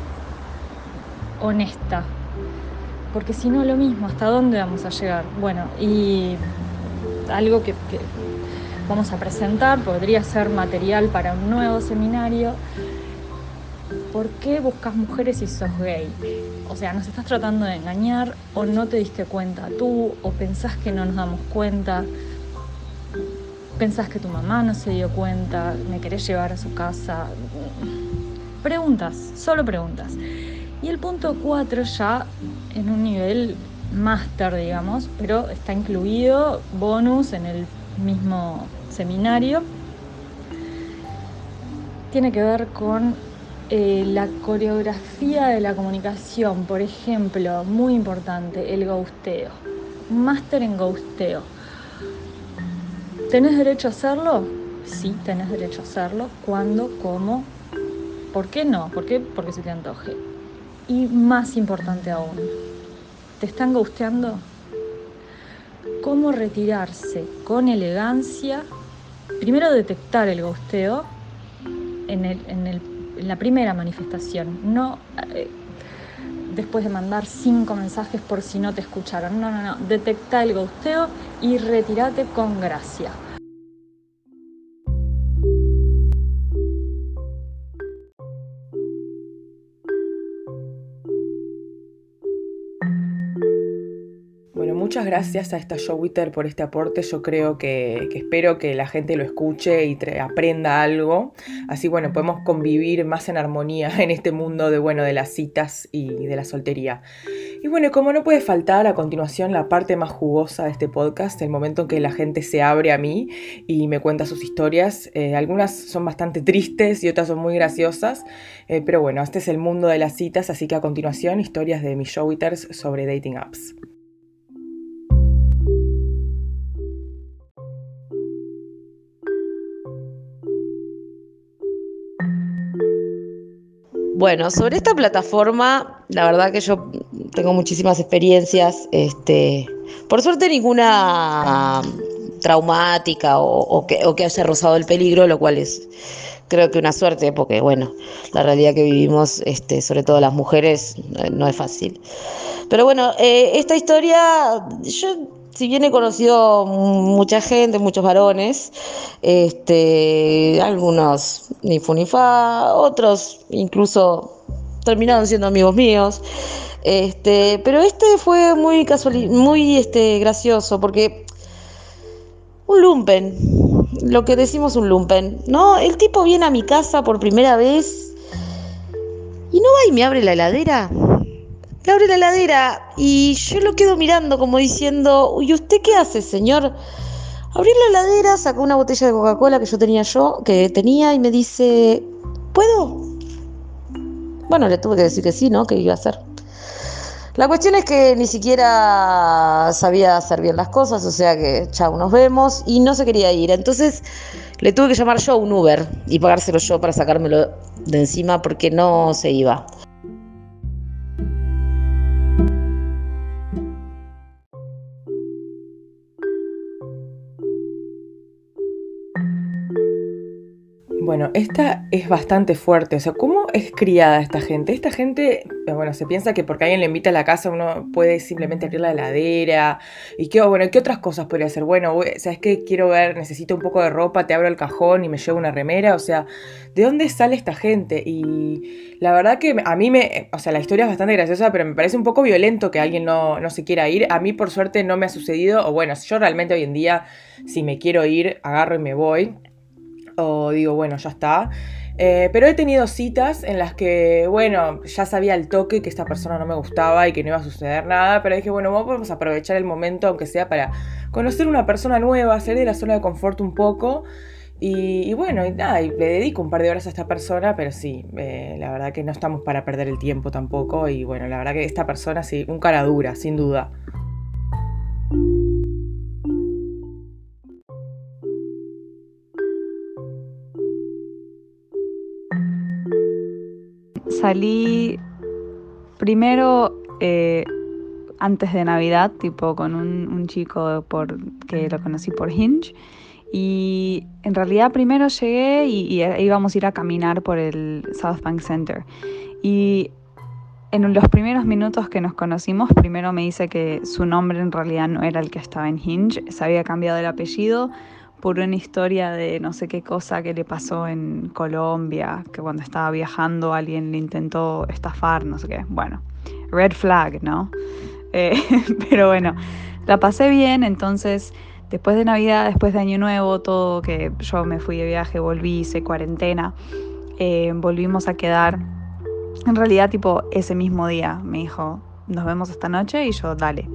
honesta, porque si no lo mismo, ¿hasta dónde vamos a llegar? Bueno, y algo que, que vamos a presentar podría ser material para un nuevo seminario. ¿Por qué buscas mujeres si sos gay? O sea, nos estás tratando de engañar o no te diste cuenta tú o pensás que no nos damos cuenta pensás que tu mamá no se dio cuenta, me querés llevar a su casa. Preguntas, solo preguntas. Y el punto 4 ya en un nivel máster, digamos, pero está incluido bonus en el mismo seminario. Tiene que ver con eh, la coreografía de la comunicación, por ejemplo, muy importante, el ghosteo. Máster en ghosteo ¿Tenés derecho a hacerlo? Sí, tenés derecho a hacerlo. ¿Cuándo? ¿Cómo? ¿Por qué no? ¿Por qué? Porque se te antoje. Y más importante aún, ¿te están gusteando? ¿Cómo retirarse con elegancia? Primero detectar el gusteo en, la primera manifestación, no eh, después de mandar cinco mensajes por si no te escucharon. No, no, no. Detecta el gusteo y retírate con gracia. Muchas gracias a esta Showwitter por este aporte. Yo creo que, espero que la gente lo escuche y aprenda algo. Así, bueno, podemos convivir más en armonía [laughs] en este mundo de, bueno, de las citas y de la soltería. Y bueno, como no puede faltar a continuación la parte más jugosa de este podcast, el momento en que la gente se abre a mí y me cuenta sus historias. Eh, algunas son bastante tristes y otras son muy graciosas, eh, pero bueno, este es el mundo de las citas, así que a continuación historias de mis showwitters sobre dating apps. Bueno, sobre esta plataforma, la verdad que yo tengo muchísimas experiencias. Este, por suerte ninguna traumática o, que, o que haya rozado el peligro, lo cual es creo que una suerte, porque bueno, la realidad que vivimos, este, sobre todo las mujeres, no es fácil. Pero bueno, eh, esta historia, yo si bien he conocido mucha gente, muchos varones, este, algunos ni fu ni fa, otros incluso terminaron siendo amigos míos. Este, pero este fue muy casual, muy este, gracioso porque un lumpen, lo que decimos un lumpen, ¿no? El tipo viene a mi casa por primera vez y no va y me abre la heladera abre la heladera y yo lo quedo mirando como diciendo, ¿y usted qué hace, señor? Abrí la heladera, sacó una botella de Coca-Cola que yo tenía yo, que tenía, y me dice, ¿puedo? Bueno, le tuve que decir que sí, ¿no? Que iba a hacer. La cuestión es que ni siquiera sabía hacer bien las cosas, o sea que, chao, nos vemos, y no se quería ir. Entonces le tuve que llamar yo a un Uber y pagárselo yo para sacármelo de encima porque no se iba. Bueno, esta es bastante fuerte. O sea, ¿cómo es criada esta gente? Esta gente, eh, bueno, se piensa que porque alguien le invita a la casa uno puede simplemente abrir la heladera. ¿Y qué, bueno, qué otras cosas podría hacer? Bueno, ¿sabes qué? Quiero ver, necesito un poco de ropa, te abro el cajón y me llevo una remera. O sea, ¿de dónde sale esta gente? Y la verdad que a mí me, o sea, la historia es bastante graciosa, pero me parece un poco violento que alguien no, no se quiera ir. A mí, por suerte, no me ha sucedido. O bueno, yo realmente hoy en día, si me quiero ir, agarro y me voy o digo, bueno, ya está. Eh, pero he tenido citas en las que, bueno, ya sabía el toque que esta persona no me gustaba y que no iba a suceder nada, pero dije, bueno, vamos a aprovechar el momento, aunque sea para conocer una persona nueva, salir de la zona de confort un poco. Y, bueno, y nada, y le dedico un par de horas a esta persona, pero sí, eh, la verdad que no estamos para perder el tiempo tampoco. Y bueno, la verdad que esta persona sí, un cara dura, sin duda. Salí primero eh, antes de Navidad, tipo con un, chico por, que lo conocí por Hinge. Y en realidad primero llegué y, íbamos a ir a caminar por el South Bank Center. Y en los primeros minutos que nos conocimos, primero me dice que su nombre en realidad no era el que estaba en Hinge, se había cambiado el apellido por una historia de no sé qué cosa que le pasó en Colombia, que cuando estaba viajando alguien le intentó estafar, no sé qué. Bueno, red flag, ¿no? Eh, [laughs] pero bueno, la pasé bien, entonces después de Navidad, después de Año Nuevo, todo que yo me fui de viaje, volví, hice cuarentena, eh, volvimos a quedar. En realidad, tipo, ese mismo día me dijo, nos vemos esta noche y yo, dale.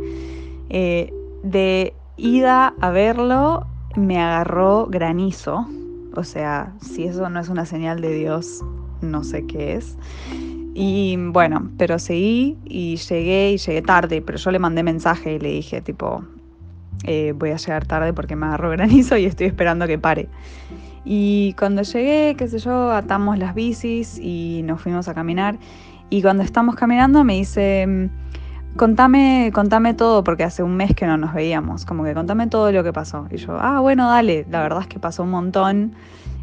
Eh, de ida a verlo, me agarró granizo. O sea, si eso no es una señal de Dios, no sé qué es. Y bueno, pero seguí y llegué y llegué tarde, pero yo le mandé mensaje y le dije tipo, eh, voy a llegar tarde porque me agarró [laughs] granizo y estoy esperando que pare. Y cuando llegué, qué sé yo, atamos las bicis y nos fuimos a caminar. Y cuando estamos caminando me dice, contame, contame todo, porque hace un mes que no nos veíamos, como que contame todo lo que pasó. Y yo, ah, bueno, dale, la verdad es que pasó un montón.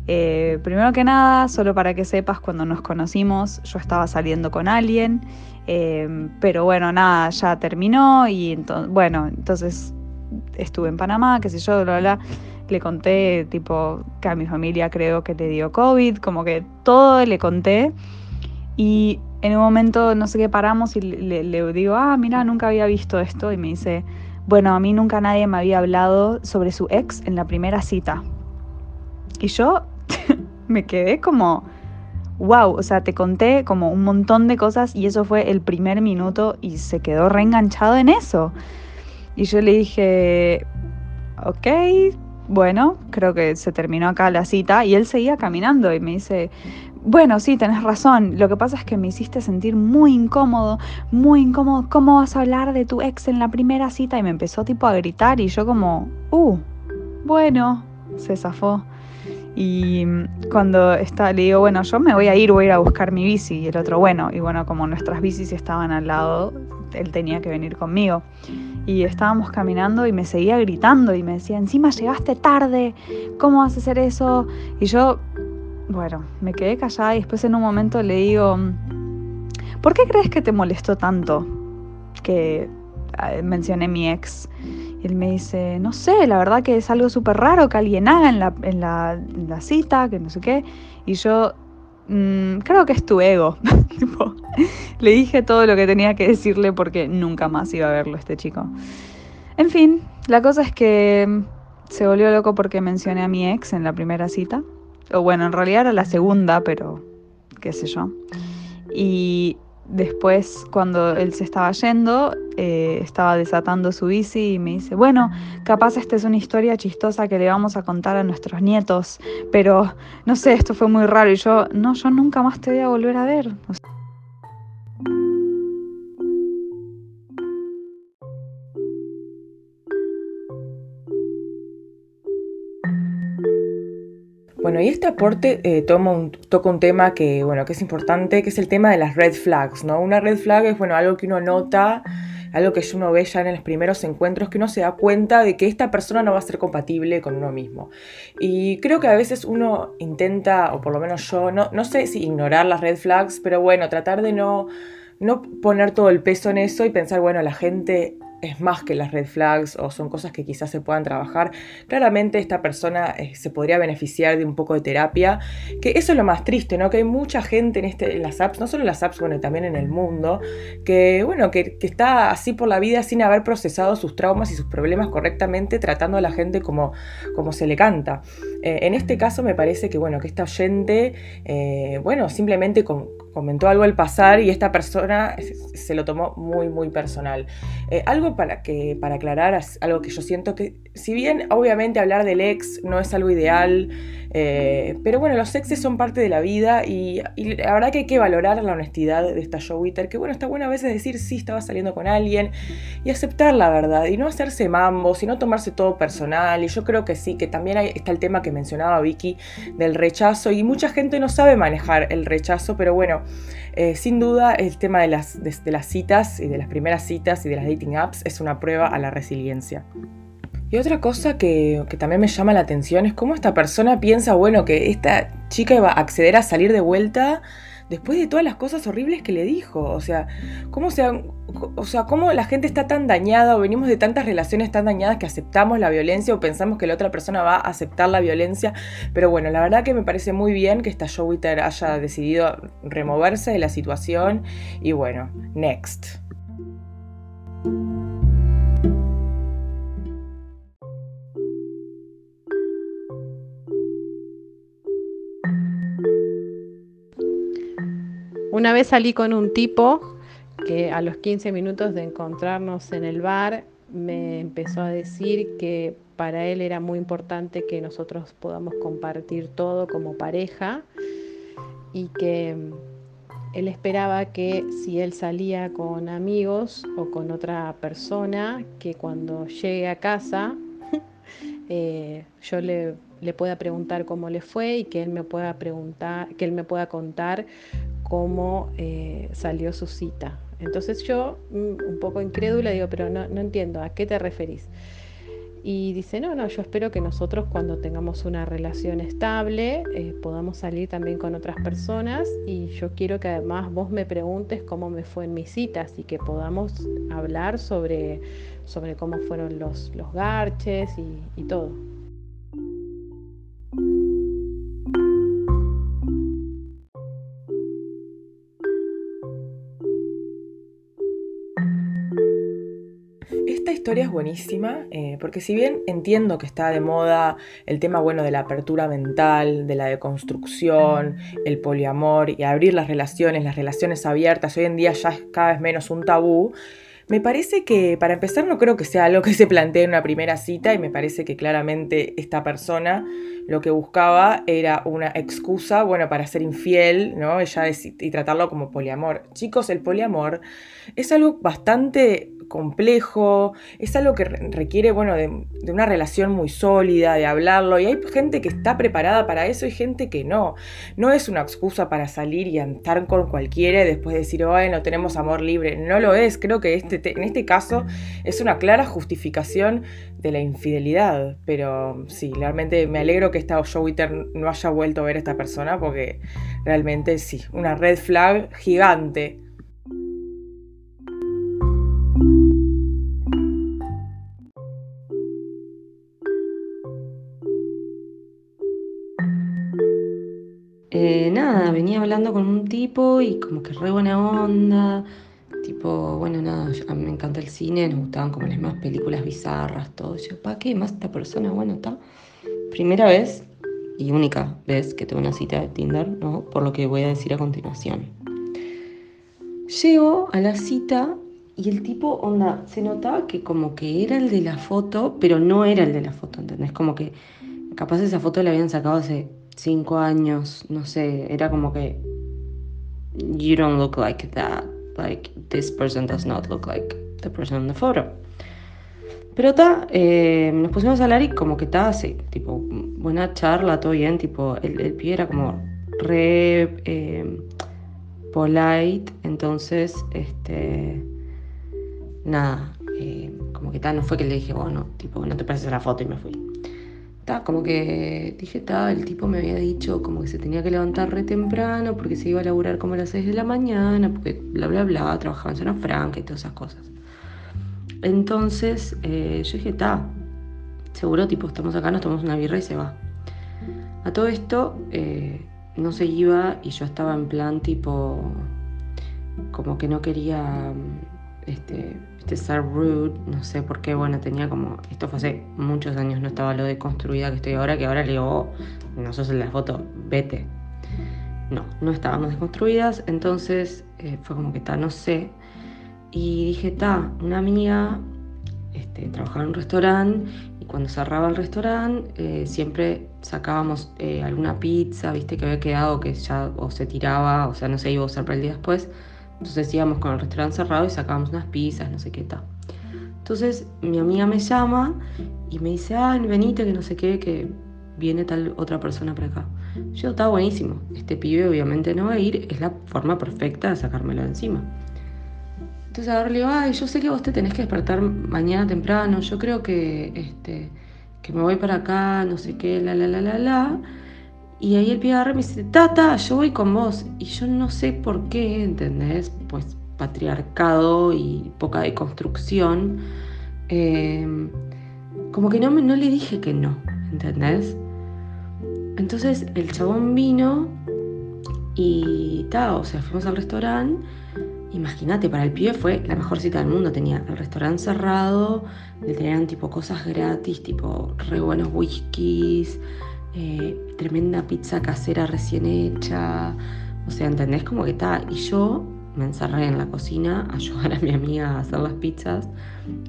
Eh, primero que nada, solo para que sepas, cuando nos conocimos yo estaba saliendo con alguien, eh, pero bueno, nada, ya terminó y entonces, bueno, entonces estuve en Panamá, qué sé yo, bla, bla, le conté tipo que a mi familia creo que le dio COVID, como que todo le conté y en un momento no sé qué paramos y le, digo, ah, mira, nunca había visto esto y me dice, bueno, a mí nunca nadie me había hablado sobre su ex en la primera cita. Y yo [laughs] me quedé como, wow, o sea, te conté como un montón de cosas y eso fue el primer minuto y se quedó reenganchado en eso. Y yo le dije, ok, bueno, creo que se terminó acá la cita y él seguía caminando y me dice, bueno, sí, tenés razón. Lo que pasa es que me hiciste sentir muy incómodo, muy incómodo. ¿Cómo vas a hablar de tu ex en la primera cita? Y me empezó tipo a gritar y yo como, uh, bueno, se zafó. Y cuando está, le digo, bueno, yo me voy a ir, voy a ir a buscar mi bici. Y el otro, bueno, y bueno, como nuestras bicis estaban al lado, él tenía que venir conmigo. Y estábamos caminando y me seguía gritando y me decía, encima llegaste tarde, ¿cómo vas a hacer eso? Y yo bueno, me quedé callada y después en un momento le digo, ¿por qué crees que te molestó tanto que eh, mencioné mi ex? Y él me dice, no sé, la verdad que es algo súper raro que alguien haga en la, en, la, cita, que no sé qué. Y yo, mm, creo que es tu ego. [laughs] le dije todo lo que tenía que decirle porque nunca más iba a verlo este chico. En fin, la cosa es que se volvió loco porque mencioné a mi ex en la primera cita o bueno, en realidad era la segunda, pero qué sé yo. Y después, cuando él se estaba yendo, eh, estaba desatando su bici y me dice, bueno, capaz esta es una historia chistosa que le vamos a contar a nuestros nietos, pero no sé, esto fue muy raro. Y yo, no, yo nunca más te voy a volver a ver. Bueno, y este aporte eh, toma un, toca un tema que, bueno, que es importante, que es el tema de las red flags, ¿no? Una red flag es, bueno, algo que uno nota, algo que uno ve ya en los primeros encuentros, que uno se da cuenta de que esta persona no va a ser compatible con uno mismo. Y creo que a veces uno intenta, o por lo menos yo, no, no sé si ignorar las red flags, pero bueno, tratar de no, no poner todo el peso en eso y pensar, bueno, la gente es más que las red flags o son cosas que quizás se puedan trabajar, claramente esta persona eh, se podría beneficiar de un poco de terapia, que eso es lo más triste, ¿no? Que hay mucha gente en, este, en las apps, no solo en las apps, bueno, también en el mundo, que, bueno, que, está así por la vida sin haber procesado sus traumas y sus problemas correctamente, tratando a la gente como, como se le canta. Eh, en este caso me parece que, bueno, que esta oyente, eh, bueno, simplemente comentó algo al pasar y esta persona se lo tomó muy, muy personal. Eh, algo para, que, para aclarar, algo que yo siento que, si bien obviamente hablar del ex no es algo ideal, pero bueno, los exes son parte de la vida y, la verdad que hay que valorar la honestidad de esta Joe Witter, que bueno, está bueno a veces decir sí, estaba saliendo con alguien y aceptar la verdad y no hacerse mambos y no tomarse todo personal. Y yo creo que sí, que también está el tema que mencionaba Vicky del rechazo y mucha gente no sabe manejar el rechazo, pero bueno, eh, sin duda el tema de las, de, las citas y de las primeras citas y de las dating apps es una prueba a la resiliencia. Y otra cosa que, también me llama la atención es cómo esta persona piensa, bueno, que esta chica iba a acceder a salir de vuelta después de todas las cosas horribles que le dijo. O sea, cómo, o sea, cómo la gente está tan dañada o venimos de tantas relaciones tan dañadas que aceptamos la violencia o pensamos que la otra persona va a aceptar la violencia. Pero bueno, la verdad que me parece muy bien que esta Joe haya decidido removerse de la situación. Y bueno, next. Una vez salí con un tipo que a los 15 minutos de encontrarnos en el bar me empezó a decir que para él era muy importante que nosotros podamos compartir todo como pareja y que él esperaba que si él salía con amigos o con otra persona, que cuando llegue a casa [laughs] eh, yo le, le, pueda preguntar cómo le fue y que él me pueda preguntar, que él me pueda contar cómo eh, salió su cita. Entonces yo, mm, un poco incrédula, digo, pero no, entiendo, ¿a qué te referís? Y dice, no, no, yo espero que nosotros cuando tengamos una relación estable eh, podamos salir también con otras personas y yo quiero que además vos me preguntes cómo me fue en mis citas y que podamos hablar sobre, sobre cómo fueron los, los garches y todo. Historia es buenísima, eh, porque si bien entiendo que está de moda el tema bueno de la apertura mental, de la deconstrucción, el poliamor y abrir las relaciones, las relaciones abiertas, hoy en día ya es cada vez menos un tabú, me parece que, para empezar, no creo que sea algo que se plantee en una primera cita y me parece que claramente esta persona lo que buscaba era una excusa, bueno, para ser infiel, ¿no? Ella y tratarlo como poliamor. Chicos, el poliamor es algo bastante complejo, es algo que requiere, bueno, de, una relación muy sólida, de hablarlo, y hay gente que está preparada para eso y gente que no. No es una excusa para salir y andar con cualquiera y después decir, bueno, tenemos amor libre. No lo es, creo que este, en este caso es una clara justificación de la infidelidad, pero sí, realmente me alegro que esta Joe no haya vuelto a ver a esta persona porque realmente sí, una red flag gigante. Y como que re buena onda. Tipo, bueno, nada, a mí me encanta el cine, nos gustaban como las mismas películas bizarras, todo. yo, ¿para qué más esta persona? Bueno, está. Primera vez y única vez que tengo una cita de Tinder, ¿no? Por lo que voy a decir a continuación. Llego a la cita y el tipo, onda, se notaba que como que era el de la foto, pero no era el de la foto, ¿entendés? Como que capaz esa foto la habían sacado hace cinco años, no sé, era como que you don't look like that, like this person does not look like the person in the photo. Pero está, eh, nos pusimos a hablar y como que está así, tipo, buena charla, todo bien, tipo, el, el pie era como re eh, polite, entonces, este, nada, eh, como que tal, no fue que le dije, bueno, tipo, no te pases la foto y me fui como que dije, ta, el tipo me había dicho como que se tenía que levantar re temprano porque se iba a laburar como a las 6 de la mañana, porque bla, bla, bla, trabajaba en zona franca y todas esas cosas. Entonces eh, yo dije, está, seguro, tipo, estamos acá, nos tomamos una birra y se va. A todo esto eh, no se iba y yo estaba en plan tipo, como que no quería este, este, rude, no sé por qué, bueno, tenía como, esto fue hace muchos años, no estaba lo de construida que estoy ahora, que ahora le digo, oh, no sos en la foto, vete. No, no estábamos desconstruidas, entonces eh, fue como que está, no sé. Y dije, está, una amiga este, trabajaba en un restaurante y cuando cerraba el restaurante eh, siempre sacábamos eh, alguna pizza, viste, que había quedado que ya o se tiraba, o sea, no se iba a usar para el día después. Entonces íbamos con el restaurante cerrado y sacábamos unas pizzas, no sé qué tal. Entonces mi amiga me llama y me dice, ah, venite, que no sé qué, que viene tal otra persona para acá. Yo, está buenísimo. Este pibe obviamente no va a ir, es la forma perfecta de sacármelo de encima. Entonces ahora le digo, ay, yo sé que vos te tenés que despertar mañana temprano, yo creo que, este, que me voy para acá, no sé qué, la, la, la, la, la. Y ahí el pibe agarra y me dice, tata, yo voy con vos. Y yo no sé por qué, ¿entendés? Pues patriarcado y poca deconstrucción. Eh, como que no, no le dije que no, ¿entendés? Entonces el chabón vino y ta, o sea, fuimos al restaurante. Imagínate, para el pibe fue la mejor cita del mundo. Tenía el restaurante cerrado, le tenían tipo cosas gratis, tipo re buenos whiskies, eh, tremenda pizza casera recién hecha. O sea, ¿entendés? Como que está. Y yo me encerré en la cocina a ayudar a mi amiga a hacer las pizzas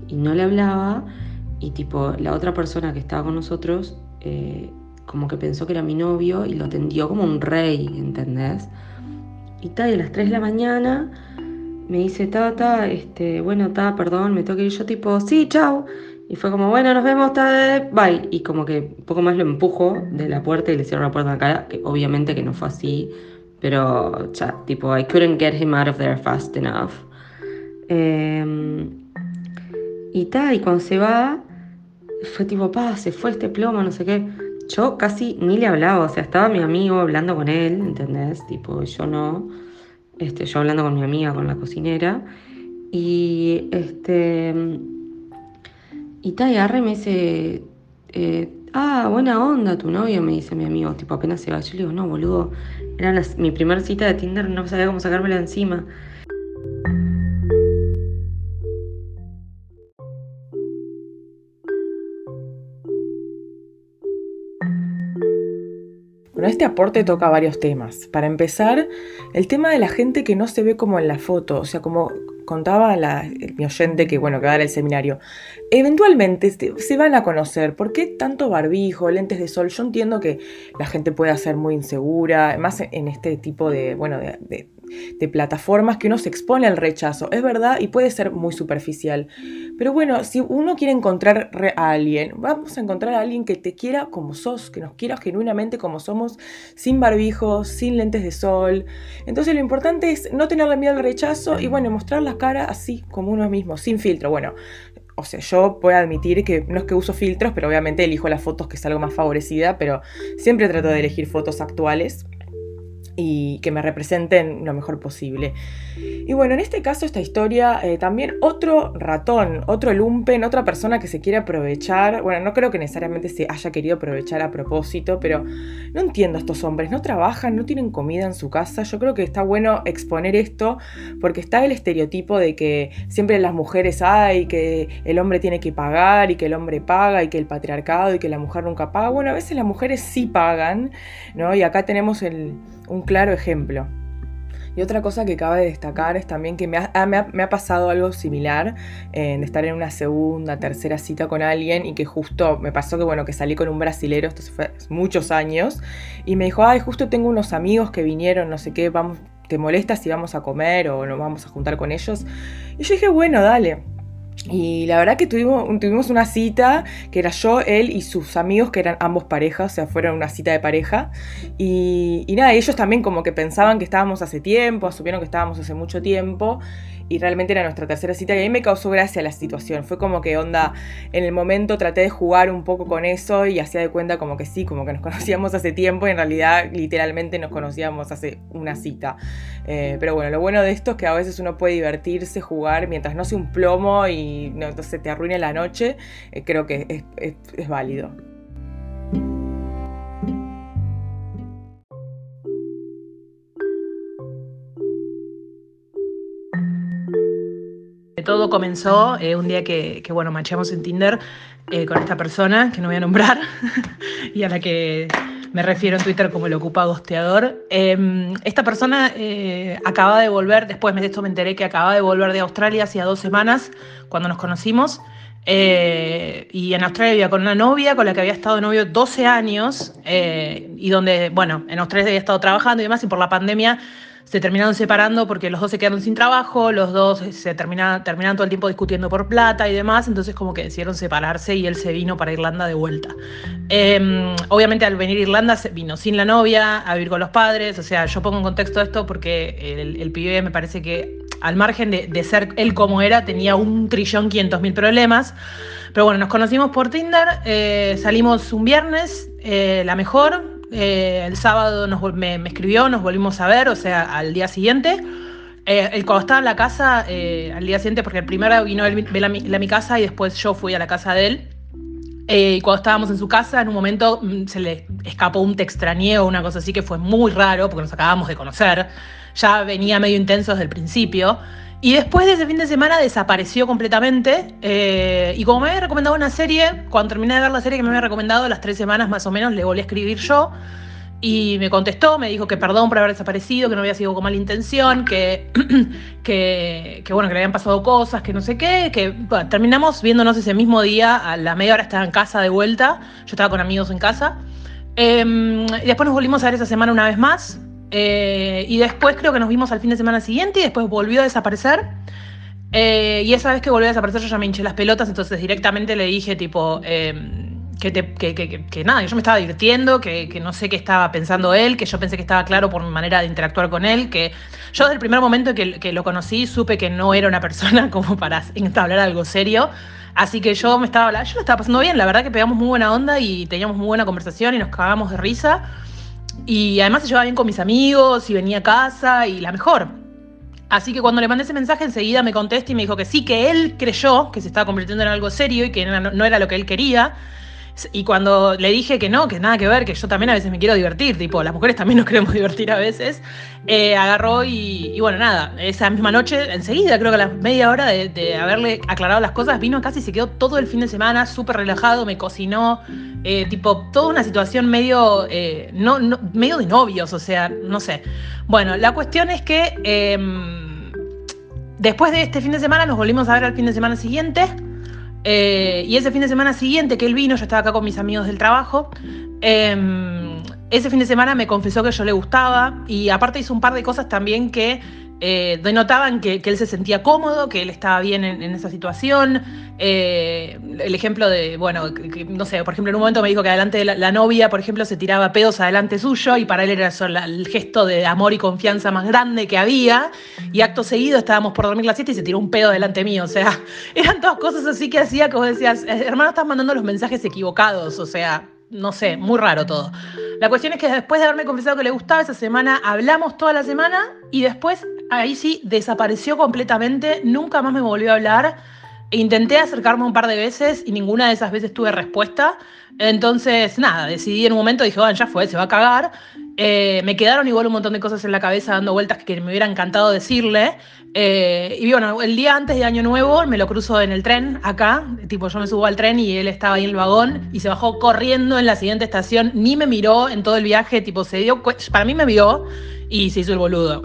y no le hablaba. Y tipo, la otra persona que estaba con nosotros eh, como que pensó que era mi novio y lo atendió como un rey, ¿entendés? Y tal, y las 3 de la mañana me dice, Tata, este, bueno, ta, perdón, me tengo que ir yo tipo, sí, chao. Y fue como, bueno, nos vemos, ta, bye. Y como que un poco más lo empujo de la puerta y le cierro la puerta en la cara, que obviamente que no fue así, pero ya, tipo, I couldn't get him out of there fast enough. Em, y tal, y cuando se va, fue tipo, pa, se fue este plomo, no sé qué yo casi ni le hablaba, o sea, estaba mi amigo hablando con él, ¿entendés? Tipo, yo no, este, yo hablando con mi amiga, con la cocinera, y este, y tal, y me dice, eh, ah, buena onda tu novio, me dice mi amigo, tipo, apenas se va, yo le digo, no, boludo, era mi primera cita de Tinder, no sabía cómo sacármela encima. Bueno, este aporte toca varios temas. Para empezar, el tema de la gente que no se ve como en la foto, o sea, como contaba la, mi oyente que, bueno, que va a dar el seminario, eventualmente se van a conocer. ¿Por qué tanto barbijo, lentes de sol? Yo entiendo que la gente puede ser muy insegura, más en este tipo de, bueno, de de plataformas que uno se expone al rechazo. Es verdad y puede ser muy superficial. Pero bueno, si uno quiere encontrar a alguien, vamos a encontrar a alguien que te quiera como sos, que nos quiera genuinamente como somos, sin barbijos, sin lentes de sol. Entonces lo importante es no tenerle miedo al rechazo y bueno, mostrar la cara así, como uno mismo, sin filtro. Bueno, o sea, yo puedo admitir que no es que uso filtros, pero obviamente elijo las fotos que es algo más favorecida, pero siempre trato de elegir fotos actuales y que me representen lo mejor posible. Y bueno, en este caso, esta historia, eh, también otro ratón, otro lumpen, otra persona que se quiere aprovechar. Bueno, no creo que necesariamente se haya querido aprovechar a propósito, pero no entiendo a estos hombres. No trabajan, no tienen comida en su casa. Yo creo que está bueno exponer esto porque está el estereotipo de que siempre las mujeres hay, que el hombre tiene que pagar y que el hombre paga y que el patriarcado y que la mujer nunca paga. Bueno, a veces las mujeres sí pagan, ¿no? Y acá tenemos el un claro ejemplo. Y otra cosa que cabe destacar es también que me ha, ah, me ha, pasado algo similar en estar en una segunda, tercera cita con alguien y que justo me pasó que bueno, que salí con un brasilero, esto fue muchos años, y me dijo, ay, justo tengo unos amigos que vinieron, no sé qué, vamos, ¿te molesta si vamos a comer o nos vamos a juntar con ellos? Y yo dije, bueno, dale. Y la verdad que tuvimos, tuvimos una cita que era yo, él y sus amigos, que eran ambos parejas, o sea, fueron una cita de pareja. Y, y nada, ellos también como que pensaban que estábamos hace tiempo, asumieron que estábamos hace mucho tiempo. y realmente era nuestra tercera cita y ahí me causó gracia la situación. Fue como que onda, en el momento traté de jugar un poco con eso y hacía de cuenta como que sí, como que nos [laughs] conocíamos hace tiempo y en realidad literalmente nos conocíamos hace una cita. Eh, pero bueno, lo bueno de esto es que a veces uno puede divertirse, jugar mientras no sea un plomo y no, se te arruine la noche, eh, creo que es válido. Todo comenzó eh, un día que, bueno, machamos en Tinder eh, con esta persona, que no voy a nombrar, [laughs] y a la que me refiero en Twitter como el ocupado gosteador. Em, esta persona eh, acaba de volver, después de esto me enteré que acaba de volver de Australia hacía dos semanas, cuando nos conocimos, y en Australia vivía con una novia con la que había estado novio 12 años, y donde, bueno, en Australia había estado trabajando y demás, y por la pandemia se terminaron separando porque los dos se quedaron sin trabajo, los dos se terminaron, terminaron todo el tiempo discutiendo por plata y demás, entonces como que decidieron separarse y él se vino para Irlanda de vuelta. Em, obviamente al venir a Irlanda se vino sin la novia, a vivir con los padres, o sea, yo pongo en contexto esto porque el, el pibe me parece que al margen de, ser él como era, tenía un trillón quinientos mil problemas. Pero bueno, nos conocimos por Tinder, eh, salimos un viernes, eh, la mejor, eh, el sábado me, escribió, nos volvimos a ver, o sea, al día siguiente. Eh, el, cuando estaba en la casa, eh, al día siguiente, porque el primero vino él, a, mi, a mi casa y después yo fui a la casa de él. y cuando estábamos en su casa, en un momento mm, se le escapó un te extrañeo, una cosa así que fue muy raro, porque nos acabamos de conocer. Ya venía medio intenso desde el principio. Y después de ese fin de semana desapareció completamente. Eh, y como me había recomendado una serie, cuando terminé de ver la serie que me había recomendado, las tres semanas más o menos, le volví a escribir yo. Y me contestó, me dijo que perdón por haber desaparecido, que no había sido con mala intención, que, [clears throat] que, bueno, que le habían pasado cosas, que no sé qué, que terminamos viéndonos ese mismo día, a la media hora estaba en casa de vuelta, yo estaba con amigos en casa. Em, y después nos volvimos a ver esa semana una vez más, eh, y después creo que nos vimos al fin de semana siguiente y después volvió a desaparecer. Eh, y esa vez que volvió a desaparecer yo ya me hinché las pelotas, entonces directamente le dije tipo em, que, que, nada, yo me estaba divirtiendo, que, no sé qué estaba pensando él, que yo pensé que estaba claro por mi manera de interactuar con él, que yo desde el primer momento que, lo conocí supe que no era una persona [laughs] como para entablar algo serio. Así que yo me estaba, yo lo estaba pasando bien, la verdad que pegamos muy buena onda y teníamos muy buena conversación y nos cagamos de risa. Y además se llevaba bien con mis amigos y venía a casa y la mejor. Así que cuando le mandé ese mensaje enseguida me contesta y me dijo que sí, que él creyó que se estaba convirtiendo en algo serio y que no era lo que él quería. Y cuando le dije que no, que nada que ver, que yo también a veces me quiero divertir, tipo, las mujeres también nos queremos [laughs] divertir a veces, eh, agarró y, bueno, nada, esa misma noche, enseguida, creo que a la media hora de, haberle aclarado las cosas, vino casi y se quedó todo el fin de semana súper relajado, me cocinó, eh, tipo, toda una situación medio, eh, no, medio de novios, o sea, no sé. Bueno, la cuestión es que em, después de este fin de semana nos volvimos a ver al fin de semana siguiente. Eh, y ese fin de semana siguiente que él vino, yo estaba acá con mis amigos del trabajo, em, ese fin de semana me confesó que yo le gustaba y aparte hizo un par de cosas también que eh, denotaban que, él se sentía cómodo, que él estaba bien en, esa situación. Eh, el ejemplo de, bueno, no sé, por ejemplo, en un momento me dijo que adelante de la, novia, por ejemplo, se tiraba pedos adelante suyo y para él era el gesto de amor y confianza más grande que había. Y acto seguido estábamos por dormir la siesta y se tiró un pedo adelante mío. O sea, [laughs] eran todas cosas así que hacía, como decías, eh, hermano, estás mandando los mensajes equivocados. O sea, no sé, muy raro todo. La cuestión es que después de haberme confesado que le gustaba esa semana, hablamos toda la semana y después ahí sí desapareció completamente, nunca más me volvió a hablar. Intenté acercarme un par de veces y ninguna de esas veces tuve respuesta. Entonces, nada, decidí en un momento, dije, bueno, ya fue, se va a cagar. Eh, me quedaron igual un montón de cosas en la cabeza dando vueltas que me hubiera encantado decirle. Eh, y bueno, el día antes de Año Nuevo me lo cruzo en el tren acá, tipo yo me subo al tren y él estaba ahí en el vagón y se bajó corriendo en la siguiente estación, ni me miró en todo el viaje, tipo se dio, para mí me vio y se hizo el boludo.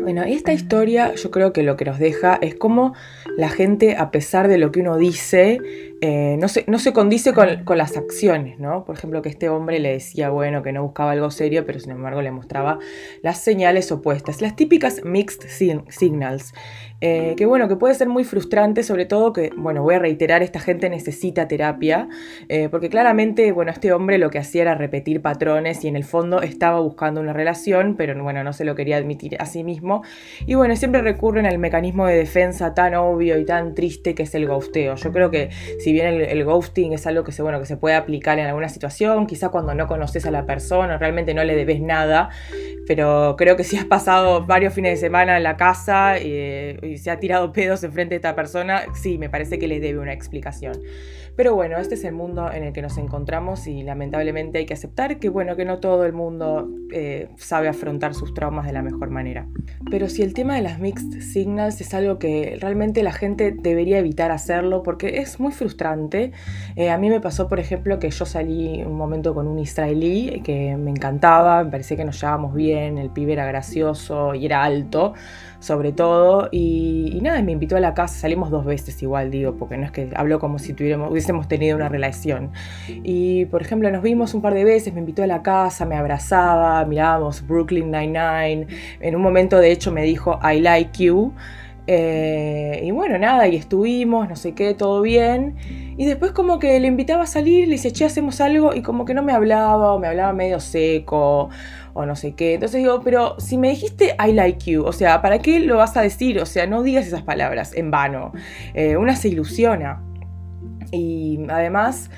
Bueno, esta historia yo creo que lo que nos deja es como la gente, a pesar de lo que uno dice, eh, no, se, no se condice con, con, las acciones, ¿no? Por ejemplo, que este hombre le decía, bueno, que no buscaba algo serio, pero sin embargo le mostraba las señales opuestas, las típicas mixed signals. Eh, que bueno, que puede ser muy frustrante, sobre todo que, bueno, voy a reiterar, esta gente necesita terapia, eh, porque claramente, bueno, este hombre lo que hacía era repetir patrones y en el fondo estaba buscando una relación, pero bueno, no se lo quería admitir a sí mismo. Y bueno, siempre recurren al mecanismo de defensa tan obvio y tan triste que es el ghosteo. Yo creo que si bien el, ghosting es algo que se, bueno, que se puede aplicar en alguna situación, quizá cuando no conoces a la persona, realmente no le debes nada, pero creo que si has pasado varios fines de semana en la casa eh, y, se ha tirado pedos enfrente de esta persona, sí, me parece que le debe una explicación. Pero bueno, este es el mundo en el que nos encontramos y lamentablemente hay que aceptar que bueno, que no todo el mundo eh, sabe afrontar sus traumas de la mejor manera. Pero si el tema de las mixed signals es algo que realmente la gente debería evitar hacerlo porque es muy frustrante. Eh, a mí me pasó, por ejemplo, que yo salí un momento con un israelí que me encantaba, me parecía que nos llevábamos bien el pibe era gracioso y era alto, sobre todo, y, nada, me invitó a la casa, salimos dos veces igual, digo, porque no es que habló como si tuviéramos, hubiésemos tenido una relación. Y, por ejemplo, nos vimos un par de veces, me invitó a la casa, me abrazaba, mirábamos Brooklyn Nine-Nine, en un momento de hecho me dijo, I like you. Eh, y bueno, nada, y estuvimos, no sé qué, todo bien. Y después como que le invitaba a salir, le decía, che, hacemos algo, y como que no me hablaba, o me hablaba medio seco, o no sé qué. Entonces digo, pero si me dijiste I like you, o sea, ¿para qué lo vas a decir? O sea, no digas esas palabras en vano. Eh, una se ilusiona. Y además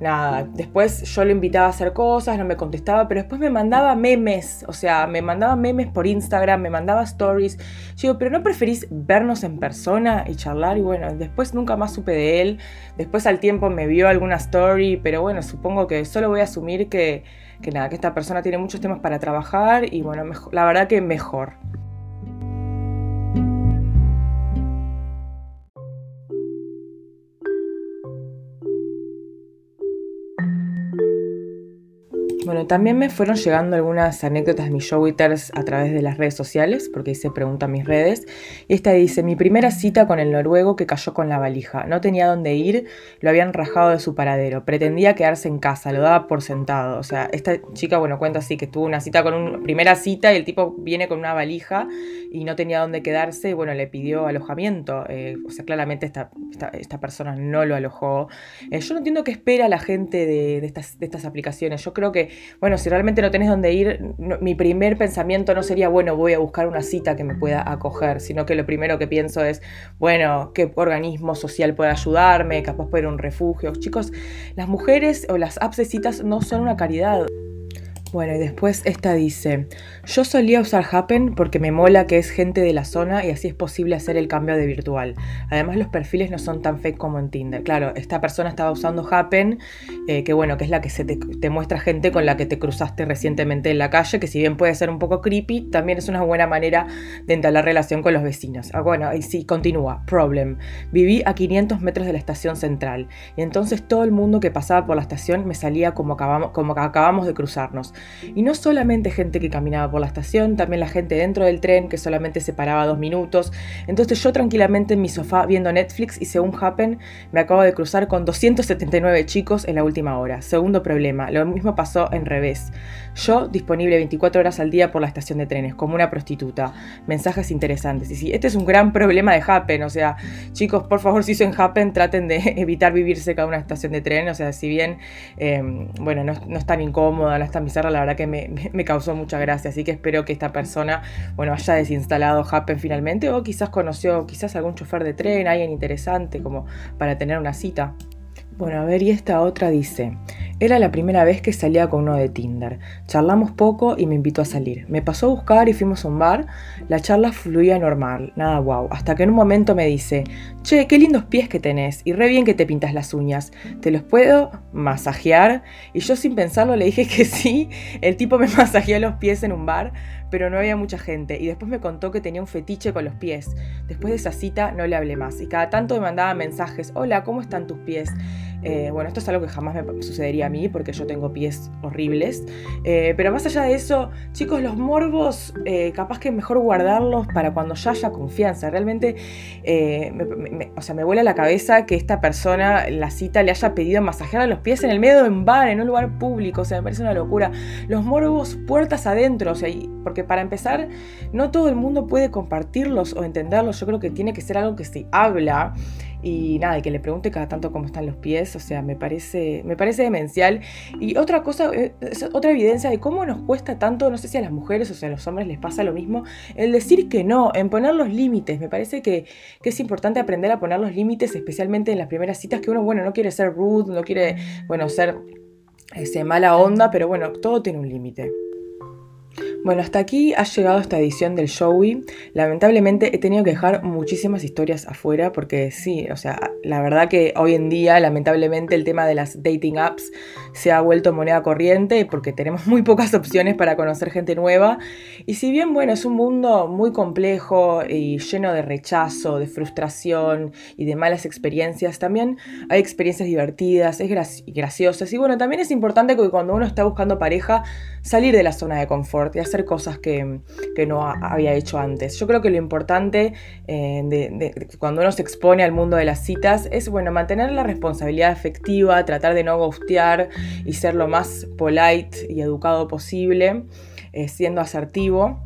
nada, después yo lo invitaba a hacer cosas, no me contestaba, pero después me mandaba memes, o sea, me mandaba memes por Instagram, me mandaba stories. Yo digo, pero ¿no preferís vernos en persona y charlar? Y bueno, después nunca más supe de él. Después al tiempo me vio alguna story, pero bueno, supongo que solo voy a asumir que, que nada, que esta persona tiene muchos temas para trabajar y bueno, la verdad que mejor. Bueno, también me fueron llegando algunas anécdotas de mis showiters a través de las redes sociales, porque hice pregunta a mis redes. Y esta dice, mi primera cita con el noruego que cayó con la valija. No tenía dónde ir, lo habían rajado de su paradero. Pretendía quedarse en casa, lo daba por sentado. O sea, esta chica, bueno, cuenta así que tuvo una cita con una primera cita y el tipo viene con una valija y no tenía dónde quedarse y bueno, le pidió alojamiento. Eh, o sea, claramente esta, esta, persona no lo alojó. Eh, yo no entiendo qué espera la gente de, de, estas, de estas aplicaciones. Yo creo que bueno, si realmente no tenés dónde ir, mi primer pensamiento no sería, bueno, voy a buscar una cita que me pueda acoger, sino que lo primero que pienso es, bueno, ¿qué organismo social puede ayudarme? Capaz puede ir un refugio. Chicos, las mujeres o las apps no son una caridad. Bueno, y después esta dice, yo solía usar Happen porque me mola que es gente de la zona y así es posible hacer el cambio de virtual. Además los perfiles no son tan fake como en Tinder. Claro, esta persona estaba usando Happen, eh, que bueno, que es la que se te, muestra gente con la que te cruzaste recientemente en la calle, que si bien puede ser un poco creepy, también es una buena manera de entablar relación con los vecinos. Ah, bueno, y sí, continúa. Problem. Viví a 500 metros de la estación central y entonces todo el mundo que pasaba por la estación me salía como acabamos, como acabamos de cruzarnos. Y no solamente gente que caminaba por la estación, también la gente dentro del tren que solamente se paraba dos minutos. Entonces yo tranquilamente en mi sofá viendo Netflix y según Happen me acabo de cruzar con 279 chicos en la última hora. Segundo problema, lo mismo pasó en revés. Yo disponible 24 horas al día por la estación de trenes, como una prostituta. Mensajes interesantes. Y sí, este es un gran problema de Happen. O sea, chicos, por favor, si en Happen, traten de [laughs] evitar vivir cerca de una estación de tren. O sea, si bien, em, bueno, no, no, es tan incómoda, no es tan bizarra, la verdad que me, causó mucha gracia. Así que espero que esta persona, bueno, haya desinstalado Happen finalmente. O quizás conoció, quizás algún chofer de tren, alguien interesante como para tener una cita. Bueno, a ver, y esta otra dice, era la primera vez que salía con uno de Tinder. Charlamos poco y me invitó a salir. Me pasó a buscar y fuimos a un bar. La charla fluía normal, nada guau. Hasta que en un momento me dice, che, qué lindos pies que tenés y re bien que te pintas las uñas. ¿Te los puedo masajear? Y yo sin pensarlo le dije [laughs] que sí. El tipo me [laughs] masajeó los pies en un bar pero no había mucha gente y después me contó que tenía un fetiche con los pies. Después de esa cita no le hablé más y cada tanto me mandaba mensajes, hola, ¿cómo están tus pies? Eh, bueno, esto es algo que jamás me sucedería a mí porque yo tengo pies horribles. Eh, pero más allá de eso, chicos, los morbos, eh, capaz que mejor guardarlos para cuando ya haya confianza. Realmente, me, o sea, me vuela la cabeza que esta persona, la cita, le haya pedido masajear los pies en el medio de un bar, en un lugar público. O sea, me parece una locura. Los morbos, puertas adentro. O sea, porque para empezar, no todo el mundo puede compartirlos o entenderlos. Yo creo que tiene que ser algo que se habla y nada, y que le pregunte cada tanto cómo están los pies, o sea, me parece, me parece demencial. Y otra cosa, eh, es otra evidencia de cómo nos cuesta tanto, no sé si a las mujeres o sea, a los hombres les pasa lo mismo, el decir que no, en poner los límites. Me parece que, que es importante aprender a poner los límites, especialmente en las primeras citas, que uno, bueno, no quiere ser rude, no quiere, bueno, ser ese, mala onda, pero bueno, todo tiene un límite. Bueno, hasta aquí ha llegado esta edición del Showy. Lamentablemente he tenido que dejar muchísimas historias afuera porque sí, o sea, la verdad que hoy en día, lamentablemente, el tema de las dating apps se ha vuelto moneda corriente porque tenemos muy pocas opciones para conocer gente nueva. Y si bien, bueno, es un mundo muy complejo y lleno de rechazo, de frustración y de malas experiencias, también hay experiencias divertidas, es graciosas. Y bueno, también es importante que cuando uno está buscando pareja, salir de la zona de confort y hacer cosas que, no había hecho antes. Yo creo que lo importante eh, de, cuando uno se expone al mundo de las citas es, bueno, mantener la responsabilidad efectiva, tratar de no ghostear y ser lo más polite y educado posible, eh, siendo asertivo.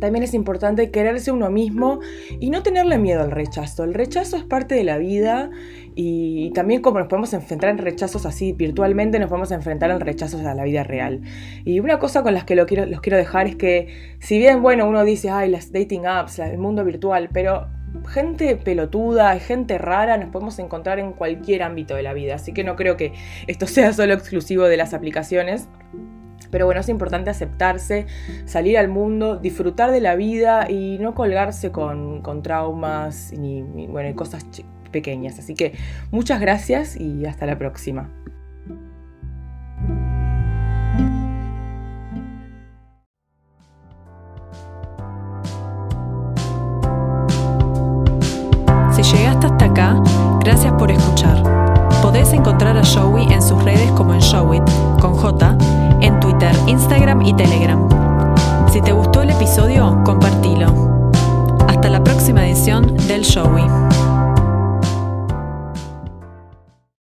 También es importante quererse uno mismo y no tenerle miedo al rechazo. El rechazo es parte de la vida y también como nos podemos enfrentar en rechazos así virtualmente, nos podemos enfrentar en rechazos a la vida real. Y una cosa con las que lo quiero, los quiero dejar es que si bien, bueno, uno dice, ay, las dating apps, el mundo virtual, pero gente pelotuda, gente rara, nos podemos encontrar en cualquier ámbito de la vida. Así que no creo que esto sea solo exclusivo de las aplicaciones. Pero bueno, es importante aceptarse, salir al mundo, disfrutar de la vida y no colgarse con, traumas ni, bueno, cosas pequeñas. Así que muchas gracias y hasta la próxima. Si llegaste hasta acá, gracias por escuchar. Podés encontrar a Joey en sus redes como en Showit, con J, en Twitter, Instagram y Telegram. Si te gustó el episodio, compartilo. Hasta la próxima edición del Showy.